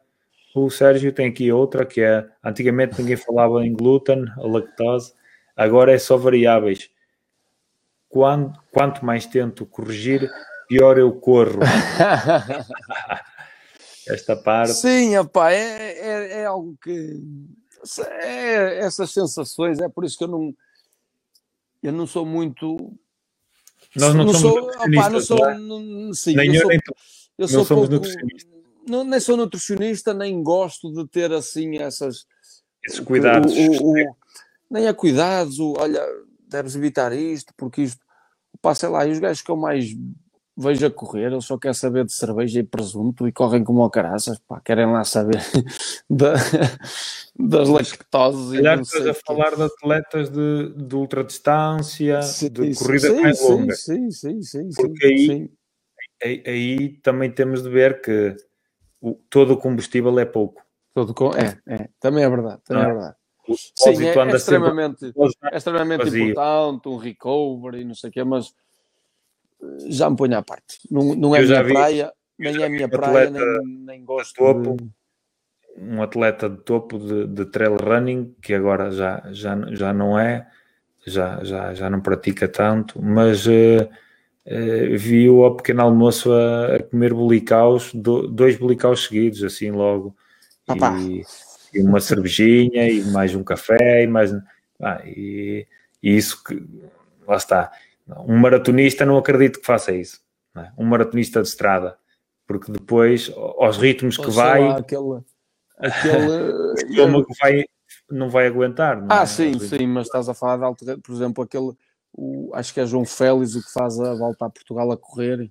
O Sérgio tem aqui outra que é antigamente ninguém falava em glúten, a lactose, agora é só variáveis quando, quanto mais tento corrigir, pior eu corro. [laughs] Esta parte. Sim, opa, é, é, é algo que. É, essas sensações, é por isso que eu não. Eu não sou muito. Nós não, não somos sou, opa, não sou, é? não, sim, nem eu, sou, eu sou somos pouco, não, nem sou nutricionista, nem gosto de ter assim essas. Esses cuidados. O, o, o, nem a cuidados, o, olha, deves evitar isto, porque isto, pá, sei lá, e os gajos que eu mais vejo a correr, eles só querem saber de cerveja e presunto e correm como caraças, pá, querem lá saber [laughs] da, das lactoses. Calhar estás a falar de atletas de, de ultradistância, sim, de corrida sim, mais longa. Sim, sim, sim. Porque aí, sim. Aí, aí, também temos de ver que o, todo o combustível é pouco. Todo com... É, é, também é verdade, também é, é verdade. Sim, é, é extremamente, é extremamente importante, um recovery, não sei o quê, mas já me ponho à parte. Não, não é a minha vi, praia, nem é a minha praia, nem, nem gosto topo, de... Um atleta de topo de, de, trail running, que agora já, já, já não é, já, já, já não pratica tanto, mas uh, uh, viu ao pequeno almoço a, a comer bolicaus, do, dois bolicaus seguidos, assim logo. Papá. E, e uma cervejinha e mais um café e mais ah, e, e, isso que lá está um maratonista não acredito que faça isso é? um maratonista de estrada porque depois aos ritmos que vai lá, aquele, aquele [laughs] que vai não vai aguentar não ah é? sim sim mas estás a falar de alto por exemplo aquele o, acho que é João Félix o que faz a volta a Portugal a correr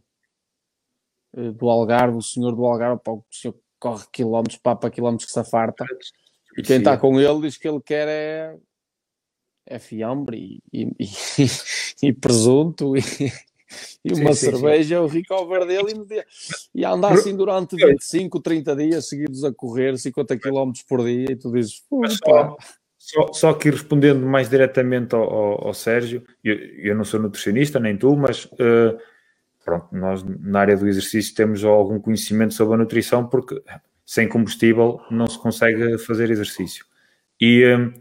eh, do Algarve o senhor do Algarve o senhor corre quilómetros, papa quilómetros que se farta. E quem está com ele diz que ele quer é, é fiambre e, e, e, [laughs] e presunto e, e uma sim, cerveja, sim. o recover dele e, e anda assim durante 25, 30 dias seguidos a correr 50 km por dia e tu dizes, só, só, só que respondendo mais diretamente ao, ao, ao Sérgio, eu, eu, não sou nutricionista, nem tu, mas uh, pronto, nós na área do exercício temos algum conhecimento sobre a nutrição porque sem combustível não se consegue fazer exercício. E hum,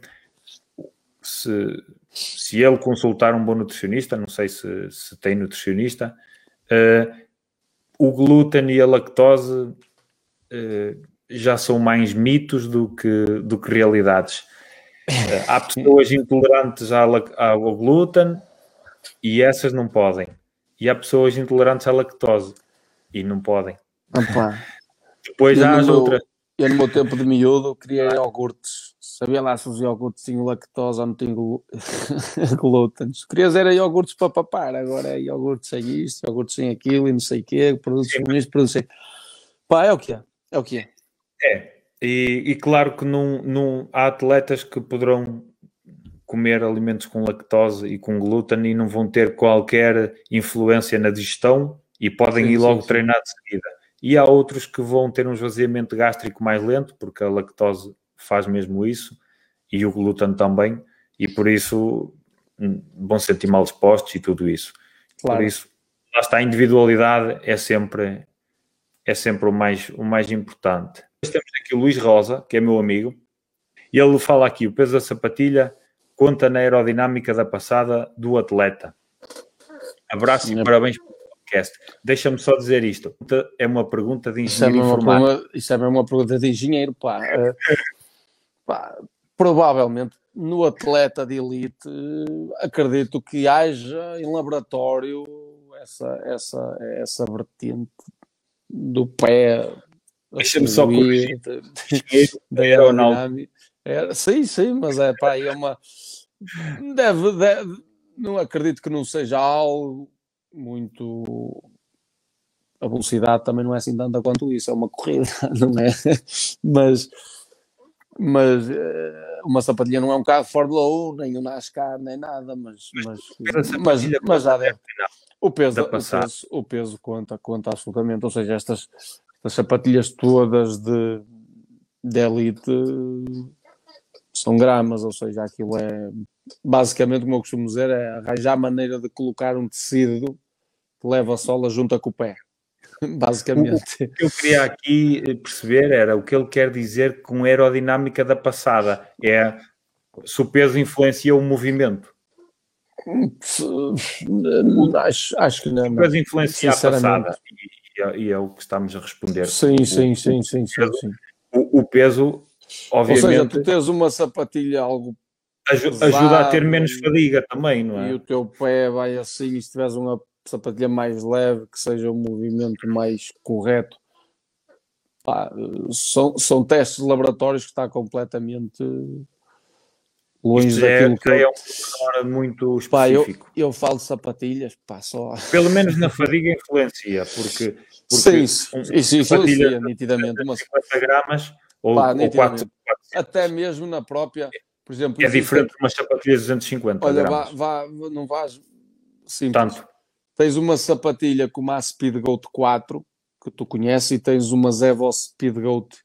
se, se ele consultar um bom nutricionista, não sei se, se tem nutricionista, uh, o glúten e a lactose uh, já são mais mitos do que, do que realidades. Uh, há [laughs] pessoas intolerantes ao, ao glúten e essas não podem. E há pessoas intolerantes à lactose e não podem. Opa. Depois eu há as meu, outras. Eu, no meu tempo de miúdo, queria iogurtes. Sabia lá se os iogurtes tinham lactose ou não tinham [laughs] glúten. Queria era iogurtes para papar. Agora é iogurtes sem isto, iogurtes sem aquilo e não sei o quê, produtos sem isto, produtos sem... Pá, é o que é. É o que é. É. E, e claro que não, não, há atletas que poderão comer alimentos com lactose e com glúten e não vão ter qualquer influência na digestão e podem sim, ir logo sim, treinar de seguida. E há outros que vão ter um esvaziamento gástrico mais lento, porque a lactose faz mesmo isso, e o glúten também, e por isso hum, vão sentir mal dispostos e tudo isso. Claro. Por isso, lá está, a individualidade é sempre, é sempre o, mais, o mais importante. Temos aqui o Luís Rosa, que é meu amigo, e ele fala aqui: o peso da sapatilha conta na aerodinâmica da passada do atleta. Abraço e parabéns pelo podcast. Deixa-me só dizer isto: é uma pergunta de engenheiro isso é isso é uma pergunta de engenheiro, pá. [laughs] Pá provavelmente no atleta de elite, acredito que haja em laboratório essa, essa, essa vertente do pé Deixa-me só corrigir. [laughs] Da aerodinâmica. É, sim, sim, mas é pá, é uma. Deve, deve, não acredito que não seja algo muito. A velocidade também não é assim tanta quanto isso, é uma corrida, [laughs] não é? Mas, mas eh, uma sapatilha não é um carro de Fórmula 1, nem um NASCAR, nem nada, mas, mas, mas, mas já deve. O peso, o peso, o peso conta, conta absolutamente. Ou seja, estas, as sapatilhas todas de, de elite são gramas, ou seja, aquilo é basicamente, como eu costumo dizer, é arranjar a maneira de colocar um tecido que leva a sola junto com o pé. [laughs] Basicamente. O que eu queria aqui perceber era o que ele quer dizer com aerodinâmica da passada. É se o peso influencia o movimento. Acho, acho que não. O peso influencia a passada é, e é o que estamos a responder. Sim, o, sim, sim, sim, sim, sim. O, o, peso, obviamente. Ou seja, tu tens uma sapatilha algo. Ajuda a ter menos fadiga também, não é? E o teu pé vai assim, e se tiveres uma sapatilha mais leve, que seja um movimento mais correto. Pá, são, são testes de laboratórios que está completamente longe Isto é daquilo é, que é um pormenor muito específico. Pá, eu, eu falo de sapatilhas, pá, só... Pelo menos na fadiga influencia, porque... porque Sim, isso, um, isso influencia nitidamente. Uma... 50 gramas ou, pá, ou 4, Até mesmo na própria... Por exemplo, é diferente de umas sapatilhas de 250 Olha, gramas. Vá, vá, não vais... Simples. Tanto. Tens uma sapatilha como a Speed Goat 4, que tu conheces, e tens uma Zevo Speed Goat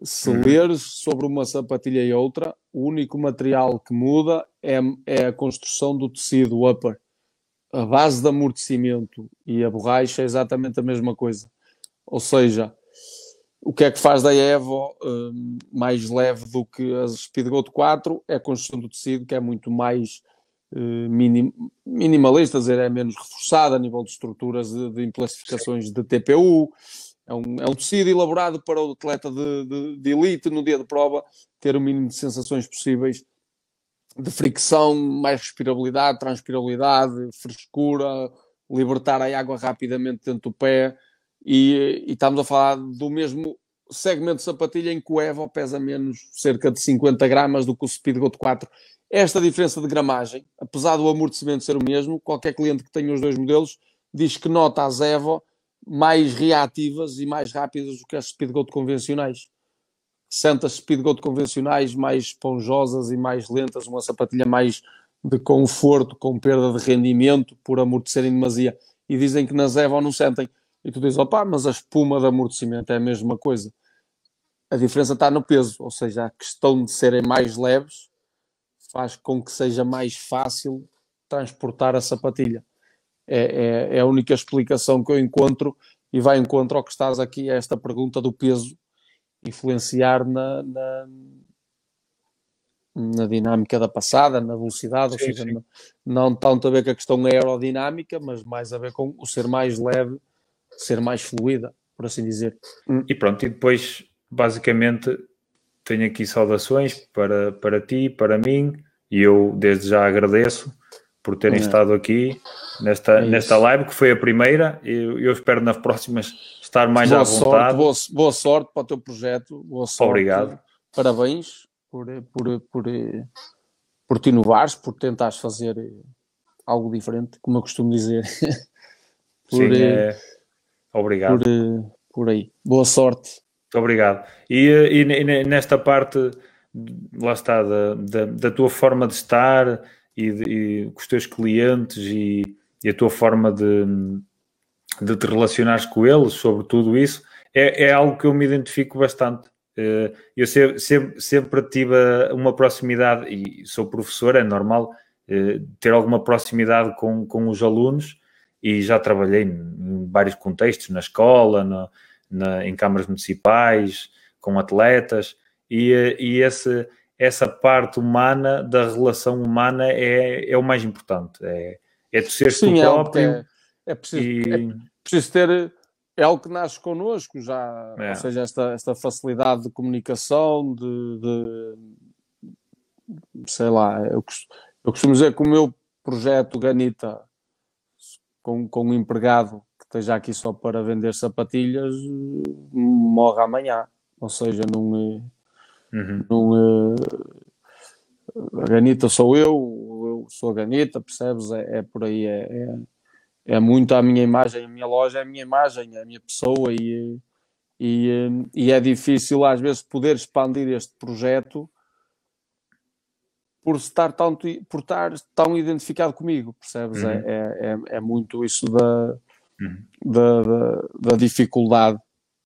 se uhum. leres sobre uma sapatilha e outra, o único material que muda é, é a construção do tecido upper. A base de amortecimento e a borracha é exatamente a mesma coisa. Ou seja, o que é que faz da Evo um, mais leve do que a Speedgoat 4 é a construção do tecido, que é muito mais minim, minimalista, dizer, é menos reforçada a nível de estruturas de, de de TPU, é um, é um tecido elaborado para o atleta de, de, de elite no dia de prova ter o mínimo de sensações possíveis de fricção, mais respirabilidade, transpirabilidade, frescura, libertar a água rapidamente dentro do pé. E, e, estamos a falar do mesmo segmento de sapatilha em que o Evo pesa menos cerca de 50 gramas do que o Speedgoat 4. Esta diferença de gramagem, apesar do amortecimento ser o mesmo, qualquer cliente que tenha os dois modelos diz que nota as Evo mais reativas e mais rápidas do que as speedgoat convencionais. Sente as speedgoat convencionais mais esponjosas e mais lentas, uma sapatilha mais de conforto, com perda de rendimento por amortecerem demasia. E dizem que nas Evo não sentem. E tu dizes, opá, mas a espuma de amortecimento é a mesma coisa. A diferença está no peso, ou seja, a questão de serem mais leves faz com que seja mais fácil transportar a sapatilha é, é, é, a única explicação que eu encontro e vai encontro ao que estás aqui, a esta pergunta do peso influenciar na, na, na dinâmica da passada, na velocidade, sim, ou seja, não, não tanto a ver com a questão aerodinâmica, mas mais a ver com o ser mais leve, ser mais fluida, por assim dizer. E pronto, e depois basicamente tenho aqui saudações para, para ti, para mim, e eu desde já agradeço por terem é. estado aqui nesta, é nesta live, que foi a primeira. Eu, eu espero nas próximas estar mais boa à vontade. Sorte, boa, boa, sorte para o teu projeto. Boa sorte. Obrigado. Parabéns por, por, por, por te inovares, por tentares fazer algo diferente, como eu costumo dizer. [laughs] por, Sim, é... Obrigado. Por, por aí. Boa sorte. Muito obrigado. E, e, e nesta parte, lá está, da, da, da tua forma de estar e, de, e com os teus clientes e, a tua forma de, de te relacionares com eles sobre tudo isso, é, é algo que eu me identifico bastante. Eh, eu sempre, sempre, sempre tive uma proximidade, e sou professor, é normal eh, ter alguma proximidade com, com os alunos e já trabalhei em vários contextos, na escola, no, na, em câmaras municipais, com atletas, e, e esse, essa parte humana da relação humana é, é o mais importante. É, é tu seres Sim, tu é próprio. É, é, preciso, e... é preciso ter. É algo que nasce connosco já, é. ou seja, esta, esta facilidade de comunicação, de, de sei lá, eu, eu costumo dizer que o meu projeto Ganita com, com um empregado esteja aqui só para vender sapatilhas morre amanhã. Ou seja, não, Uhum. Não, uh, a Ganita sou eu, eu sou a Ganita, percebes? É, é por aí, é, é, é, muito a minha imagem, a minha loja é a minha imagem, é a minha pessoa e, e, e é difícil às vezes poder expandir este projeto por estar tão, por estar tão identificado comigo, percebes? Uhum. É, é, é, muito isso da, uhum. da, da, da, dificuldade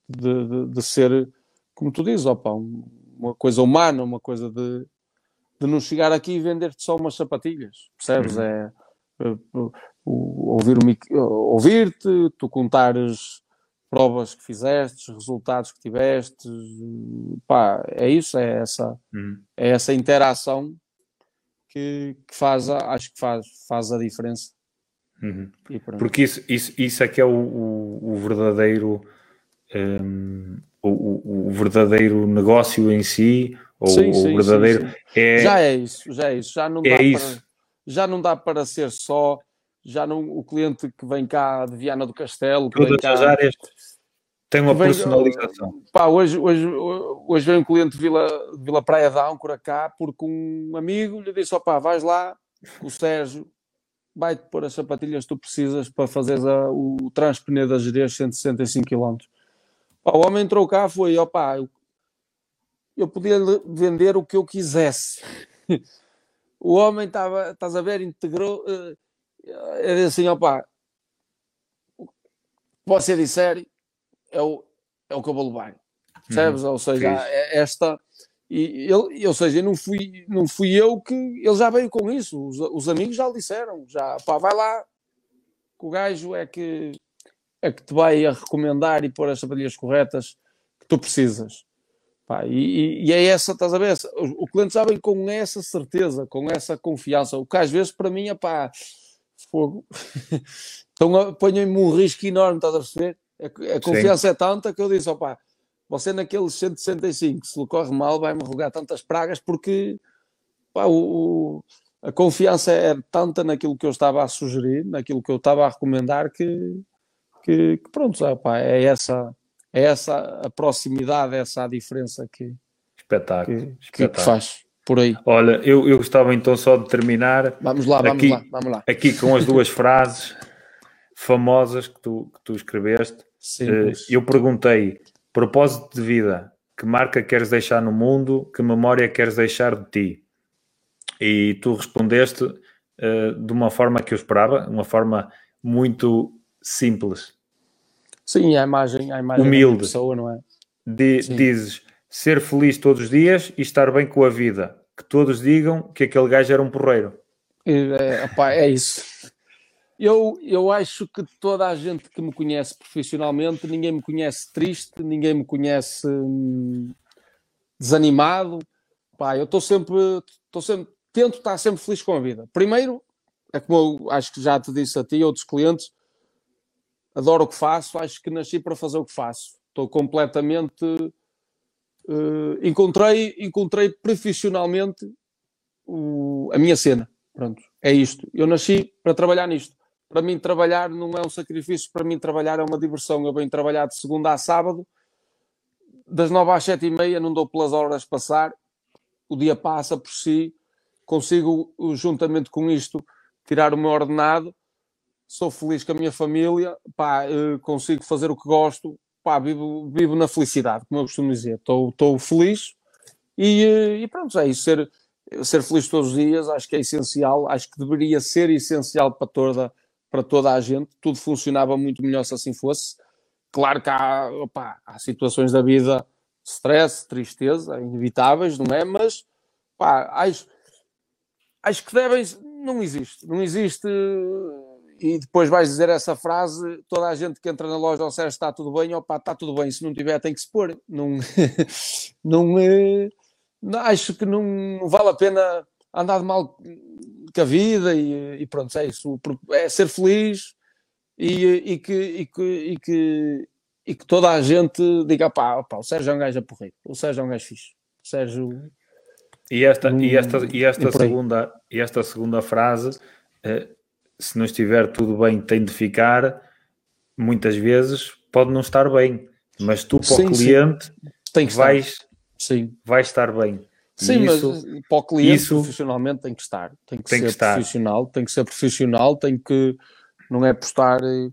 de, de, de, ser, como tu dizes, opa, um, uma coisa humana, uma coisa de, de não chegar aqui e vender-te só umas sapatilhas, percebes? Uhum. É, é ouvir-te, ouvir tu contares provas que fizeste, resultados que tiveste, pá, é isso, é essa, uhum. é essa interação que, que, faz, acho que faz, faz a diferença. Uhum. Porque isso, isso, isso é que é o, o, o verdadeiro um, o, o, verdadeiro negócio em si, ou sim, o sim, verdadeiro. Sim, é... Já é isso, já é isso. Já não, é dá isso. Para, já não dá para ser só. Já não, o cliente que vem cá de Viana do Castelo. Que Todas cá, as áreas têm uma vem, personalização. Pá, hoje, hoje, hoje vem um cliente de Vila, de Vila Praia de Âncora cá, porque um amigo lhe disse: opá, vais lá, o Sérgio vai-te pôr as sapatilhas que tu precisas para fazeres a, o transpneu da Jerez 165 km o homem entrou cá, foi, opá, eu, eu podia vender o que eu quisesse. [laughs] o homem estava, estás a ver, integrou, uh, é assim, opá, você disser é o, é o que eu vou levar. Percebes? Uhum. Ou seja, é esta. E ele, ou seja, não fui, não fui eu que. Ele já veio com isso. Os, os amigos já lhe disseram. Já, pá, vai lá. Que o gajo é que é que te vai a recomendar e pôr as sapatilhas corretas que tu precisas. Pá, e, e, é essa, estás a ver? O, o cliente já vem com essa certeza, com essa confiança. O que às vezes para mim é pá, fogo. [laughs] então ponho-me um risco enorme, estás a perceber? A, a confiança Sim. é tanta que eu disse, opá, você naqueles 165, se lhe corre mal, vai-me rogar tantas pragas porque pá, o, o, a confiança é tanta naquilo que eu estava a sugerir, naquilo que eu estava a recomendar que que, que pronto, opa, é essa é essa a proximidade, essa a diferença que, espetáculo, que, espetáculo. que faz por aí. Olha, eu, eu gostava então só de terminar vamos lá, vamos aqui, lá, vamos lá. aqui com as duas [laughs] frases famosas que tu, que tu escreveste. Sim, uh, eu perguntei propósito de vida, que marca queres deixar no mundo, que memória queres deixar de ti? E tu respondeste uh, de uma forma que eu esperava, uma forma muito simples. Sim, a imagem, a imagem humilde. Da pessoa, não é? De, dizes ser feliz todos os dias e estar bem com a vida. Que todos digam que aquele gajo era um porreiro. É, opa, é isso. Eu, eu acho que toda a gente que me conhece profissionalmente, ninguém me conhece triste, ninguém me conhece hum, desanimado. Pá, eu estou sempre, sempre, tento estar sempre feliz com a vida. Primeiro, é como eu acho que já te disse a ti e outros clientes, adoro o que faço, acho que nasci para fazer o que faço. Estou completamente uh, encontrei, encontrei profissionalmente o, a minha cena. Pronto, é isto. Eu nasci para trabalhar nisto. Para mim, trabalhar não é um sacrifício, para mim, trabalhar é uma diversão. Eu venho trabalhar de segunda a sábado, das nove às sete e meia, não dou pelas horas passar, o dia passa por si, consigo, juntamente com isto, tirar o meu ordenado, sou feliz com a minha família, pá, eh, consigo fazer o que gosto, pá, vivo, vivo na felicidade, como eu costumo dizer. Estou feliz e, eh, e pronto, é isso. Ser, ser feliz todos os dias acho que é essencial, acho que deveria ser essencial para toda, para toda a gente. Tudo funcionava muito melhor se assim fosse. Claro que há, opa, há situações da vida, stress, tristeza, inevitáveis, não é? Mas pá, acho, acho que devem. Não existe. Não existe. E depois vais dizer essa frase: toda a gente que entra na loja ao Sérgio está tudo bem, opá, está tudo bem. Se não tiver, tem que se pôr. Não, [laughs] não, eh, não, acho que não vale a pena andar de mal com a vida e, e pronto, é isso. É ser feliz e, e, que, e, que, e, que, e que toda a gente diga: pá, pá, o Sérgio é um gajo a porrer, o Sérgio é um gajo fixe. O Sérgio e esta, hum, e esta, e esta, segunda, e esta segunda frase, eh, se não estiver tudo bem, tem de ficar, muitas vezes pode não estar bem, mas tu para sim, o cliente Tem que vais, sim. vais estar bem. Sim, isso, mas para o cliente isso, profissionalmente tem que estar, tem que tem ser que profissional, tem que ser profissional, tem que não é postar eh,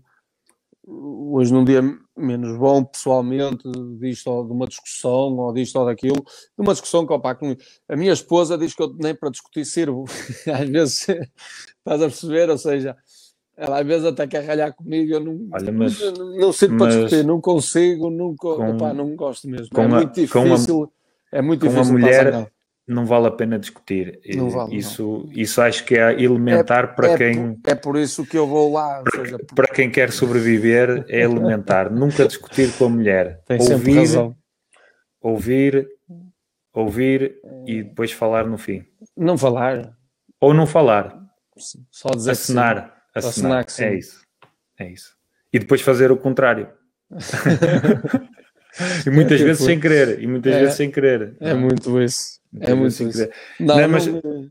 hoje num dia menos bom pessoalmente disto ou de uma discussão ou disto ou daquilo, de uma discussão que opa, a minha esposa diz que eu nem para discutir sirvo, [laughs] às vezes estás a perceber, ou seja, ela às vezes até quer ralhar comigo, eu não, Olha, mas, não, não sirvo para discutir, não consigo, nunca, com, opa, não gosto mesmo, é muito difícil, é muito difícil mulher não vale a pena discutir. Vale, isso, não. isso acho que é elementar é, para é quem. Por, é por isso que eu vou lá. Para, seja, para quem quer sobreviver, é elementar. [laughs] Nunca discutir com a mulher. Tem ouvir, razão. Ouvir, ouvir e depois falar no fim. Não falar. Ou não falar. Só dizer assinar. Assinar. assinar é isso. É isso. E depois fazer o contrário. [laughs] e muitas é vezes sem querer. E muitas é, vezes sem querer. É muito isso. É muito assim isso. Não, não, mas... Não,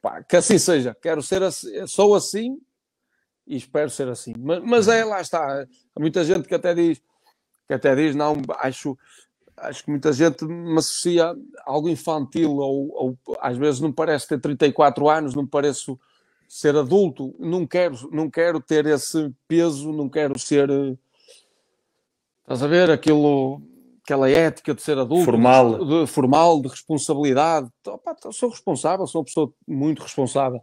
pá, que assim seja. Quero ser assim, sou assim e espero ser assim. Mas, mas é, lá está. Há muita gente que até diz, que até diz, não, acho, acho que muita gente me associa algo infantil ou, ou às vezes não parece ter 34 anos, não pareço ser adulto, não quero, não quero ter esse peso, não quero ser estás a ver aquilo aquela ética de ser adulto, formal, de, formal, de responsabilidade. Opa, sou responsável, sou uma pessoa muito responsável,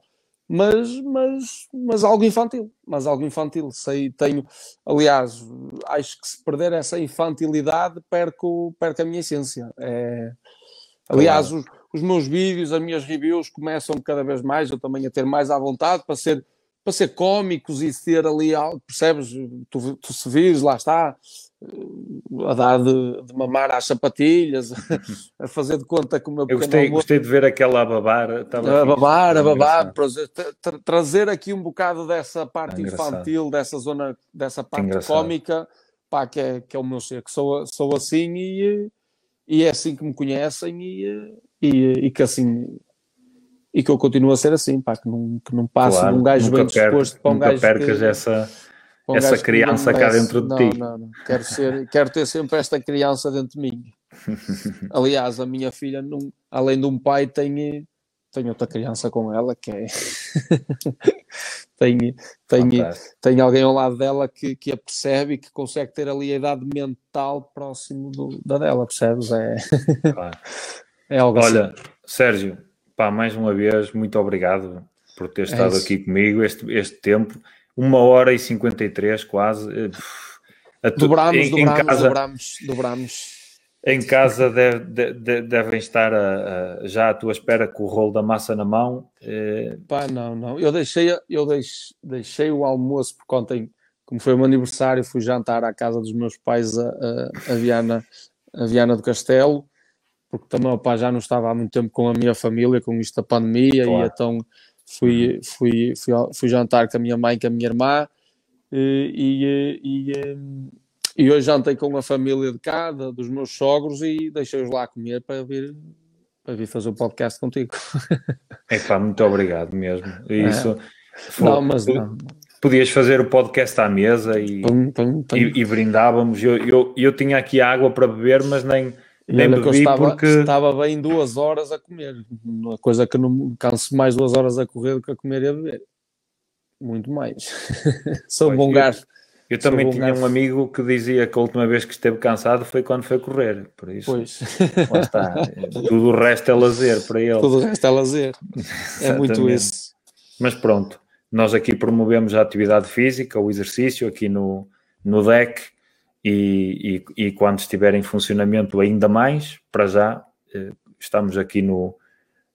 mas, mas, mas algo infantil, mas algo infantil. Sei, tenho, aliás, acho que se perder essa infantilidade perco, perco a minha essência. É, aliás, claro. os, os meus vídeos, as minhas reviews começam cada vez mais, eu também a ter mais à vontade para ser para ser cómicos e ter ali percebes? Tu, tu se vires, lá está, a dar de, de, mamar às sapatilhas, [laughs] a fazer de conta que o meu Eu gostei, gostei de ver aquela a babar. A babar, a babar, tra trazer aqui um bocado dessa parte é infantil, dessa zona, dessa parte cómica, pá, que, é, que é o meu ser, que sou, sou assim e, e é assim que me conhecem e, e, e que assim e que eu continuo a ser assim, pá, que não, que não passo claro, de um gajo bem disposto para um gajo percas que, essa, um essa criança cá dentro de não, ti. Não, não, quero, ser, quero ter sempre esta criança dentro de mim. [laughs] Aliás, a minha filha, não, além de um pai, tem, tem outra criança com ela, que é... [laughs] tem, tem, tem alguém ao lado dela que, que a percebe e que consegue ter ali a idade mental próximo do, da dela, percebes? É, claro. [laughs] é algo Olha, assim. Sérgio, Pá, mais uma vez, muito obrigado por ter é estado é aqui comigo este, este tempo. Uma hora e 53 quase. A tu, dobramos, em, dobramos, em casa, dobramos, dobramos. Em casa deve, deve, devem estar a, a, já à tua espera com o rolo da massa na mão. Eh... Pá, não, não. Eu deixei, eu deixei, deixei o almoço, porque ontem, como foi o meu aniversário, fui jantar à casa dos meus pais a, a, a Viana, a Viana do Castelo porque também opa, já não estava há muito tempo com a minha família, com isto da pandemia, claro. e então fui, fui, fui, fui jantar com a minha mãe, com a minha irmã, e, e, e, E hoje jantei com a família de cada, dos meus sogros, e deixei-os lá comer para vir, para vir fazer o podcast contigo. [laughs] É pá, muito obrigado mesmo. Isso. É. Não, mas não. Podias fazer o podcast à mesa e, pum, pum, pum. e, e, brindávamos. Eu, eu, eu tinha aqui água para beber, mas nem, nem bebi estava, porque... estava bem duas horas a comer. Uma coisa que não canso mais duas horas a correr do que a comer e a beber. Muito mais. [laughs] Sou um bom garfo. Eu também tinha um amigo que dizia que a última vez que esteve cansado foi quando foi correr. Por isso, pois. lá está. [laughs] Tudo o resto é lazer para ele. Tudo o resto é lazer. [laughs] é muito isso. Mas pronto, nós aqui promovemos a atividade física, o exercício aqui no, no deck e, e, e quando estiver em funcionamento ainda mais, para já eh, estamos aqui no,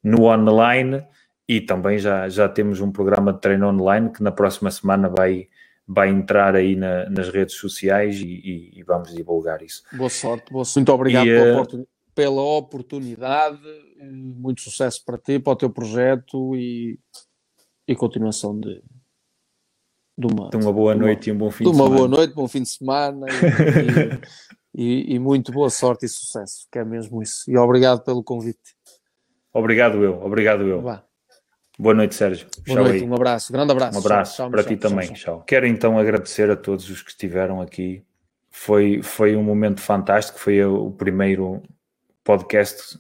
no online e também já, já temos um programa de treino online que na próxima semana vai vai entrar aí na, nas redes sociais e, e, vamos divulgar isso. Boa sorte, boa sorte. Muito obrigado pela, oportun... pela, oportunidade, muito sucesso para ti, para o teu projeto e, e continuação de, de, uma, de uma boa noite uma, e um bom fim de, de semana. De uma boa noite, bom fim de semana [laughs] e, e, muito boa sorte e sucesso, que é mesmo isso. E obrigado pelo convite. Obrigado eu, obrigado eu. Vá. Boa noite, Sérgio. Boa noite, um abraço, grande abraço. Um abraço tchau, para tchau, ti tchau, também. Tchau. Quero então agradecer a todos os que estiveram aqui. Foi, foi um momento fantástico, foi o primeiro podcast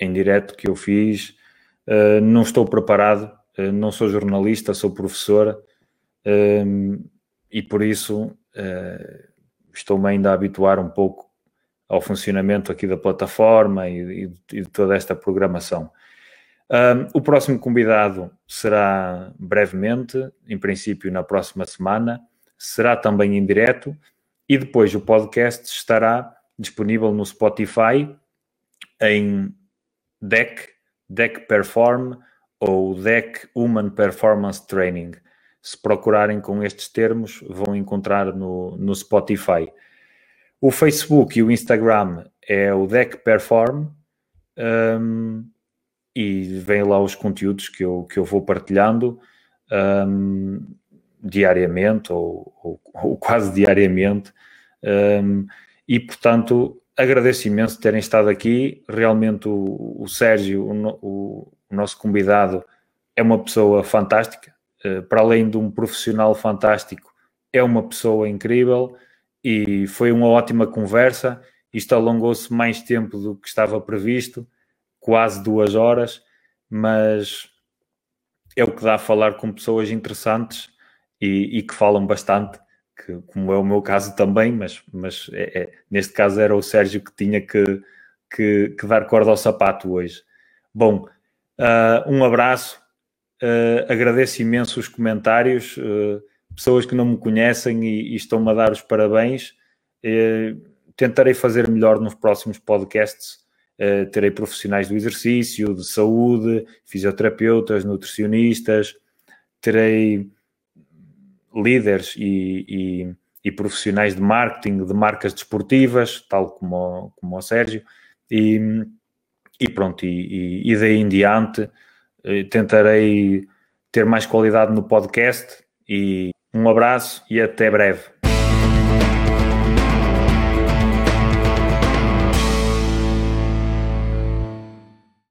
em direto que eu fiz. Uh, não estou preparado, uh, não sou jornalista, sou professora uh, e por isso estou-me ainda a habituar um pouco ao funcionamento aqui da plataforma e, e, e de toda esta programação. Um, o próximo convidado será brevemente, em princípio na próxima semana, será também em direto e depois o podcast estará disponível no Spotify em DEC, DEC Perform ou DEC Human Performance Training. Se procurarem com estes termos, vão encontrar no, no Spotify. O Facebook e o Instagram é o DEC Perform. Um, e vêm lá os conteúdos que eu, que eu vou partilhando um, diariamente ou, ou, ou, quase diariamente. Um, e, portanto, agradeço imenso terem estado aqui. Realmente, o, o Sérgio, o, o, nosso convidado, é uma pessoa fantástica. Uh, para além de um profissional fantástico, é uma pessoa incrível e foi uma ótima conversa. Isto alongou-se mais tempo do que estava previsto quase duas horas, mas é o que dá a falar com pessoas interessantes e, e que falam bastante, que, como é o meu caso também, mas, mas é, é, neste caso era o Sérgio que tinha que, que, que dar corda ao sapato hoje. Bom, uh, um abraço, uh, agradeço imenso os comentários, uh, pessoas que não me conhecem e, e estão-me a dar os parabéns. tentarei fazer melhor nos próximos podcasts. Uh, terei profissionais do exercício, de saúde, fisioterapeutas, nutricionistas, terei líderes e, e, e, profissionais de marketing de marcas desportivas, tal como o, como o Sérgio, e, pronto, e, daí em diante uh, tentarei ter mais qualidade no podcast e um abraço e até breve.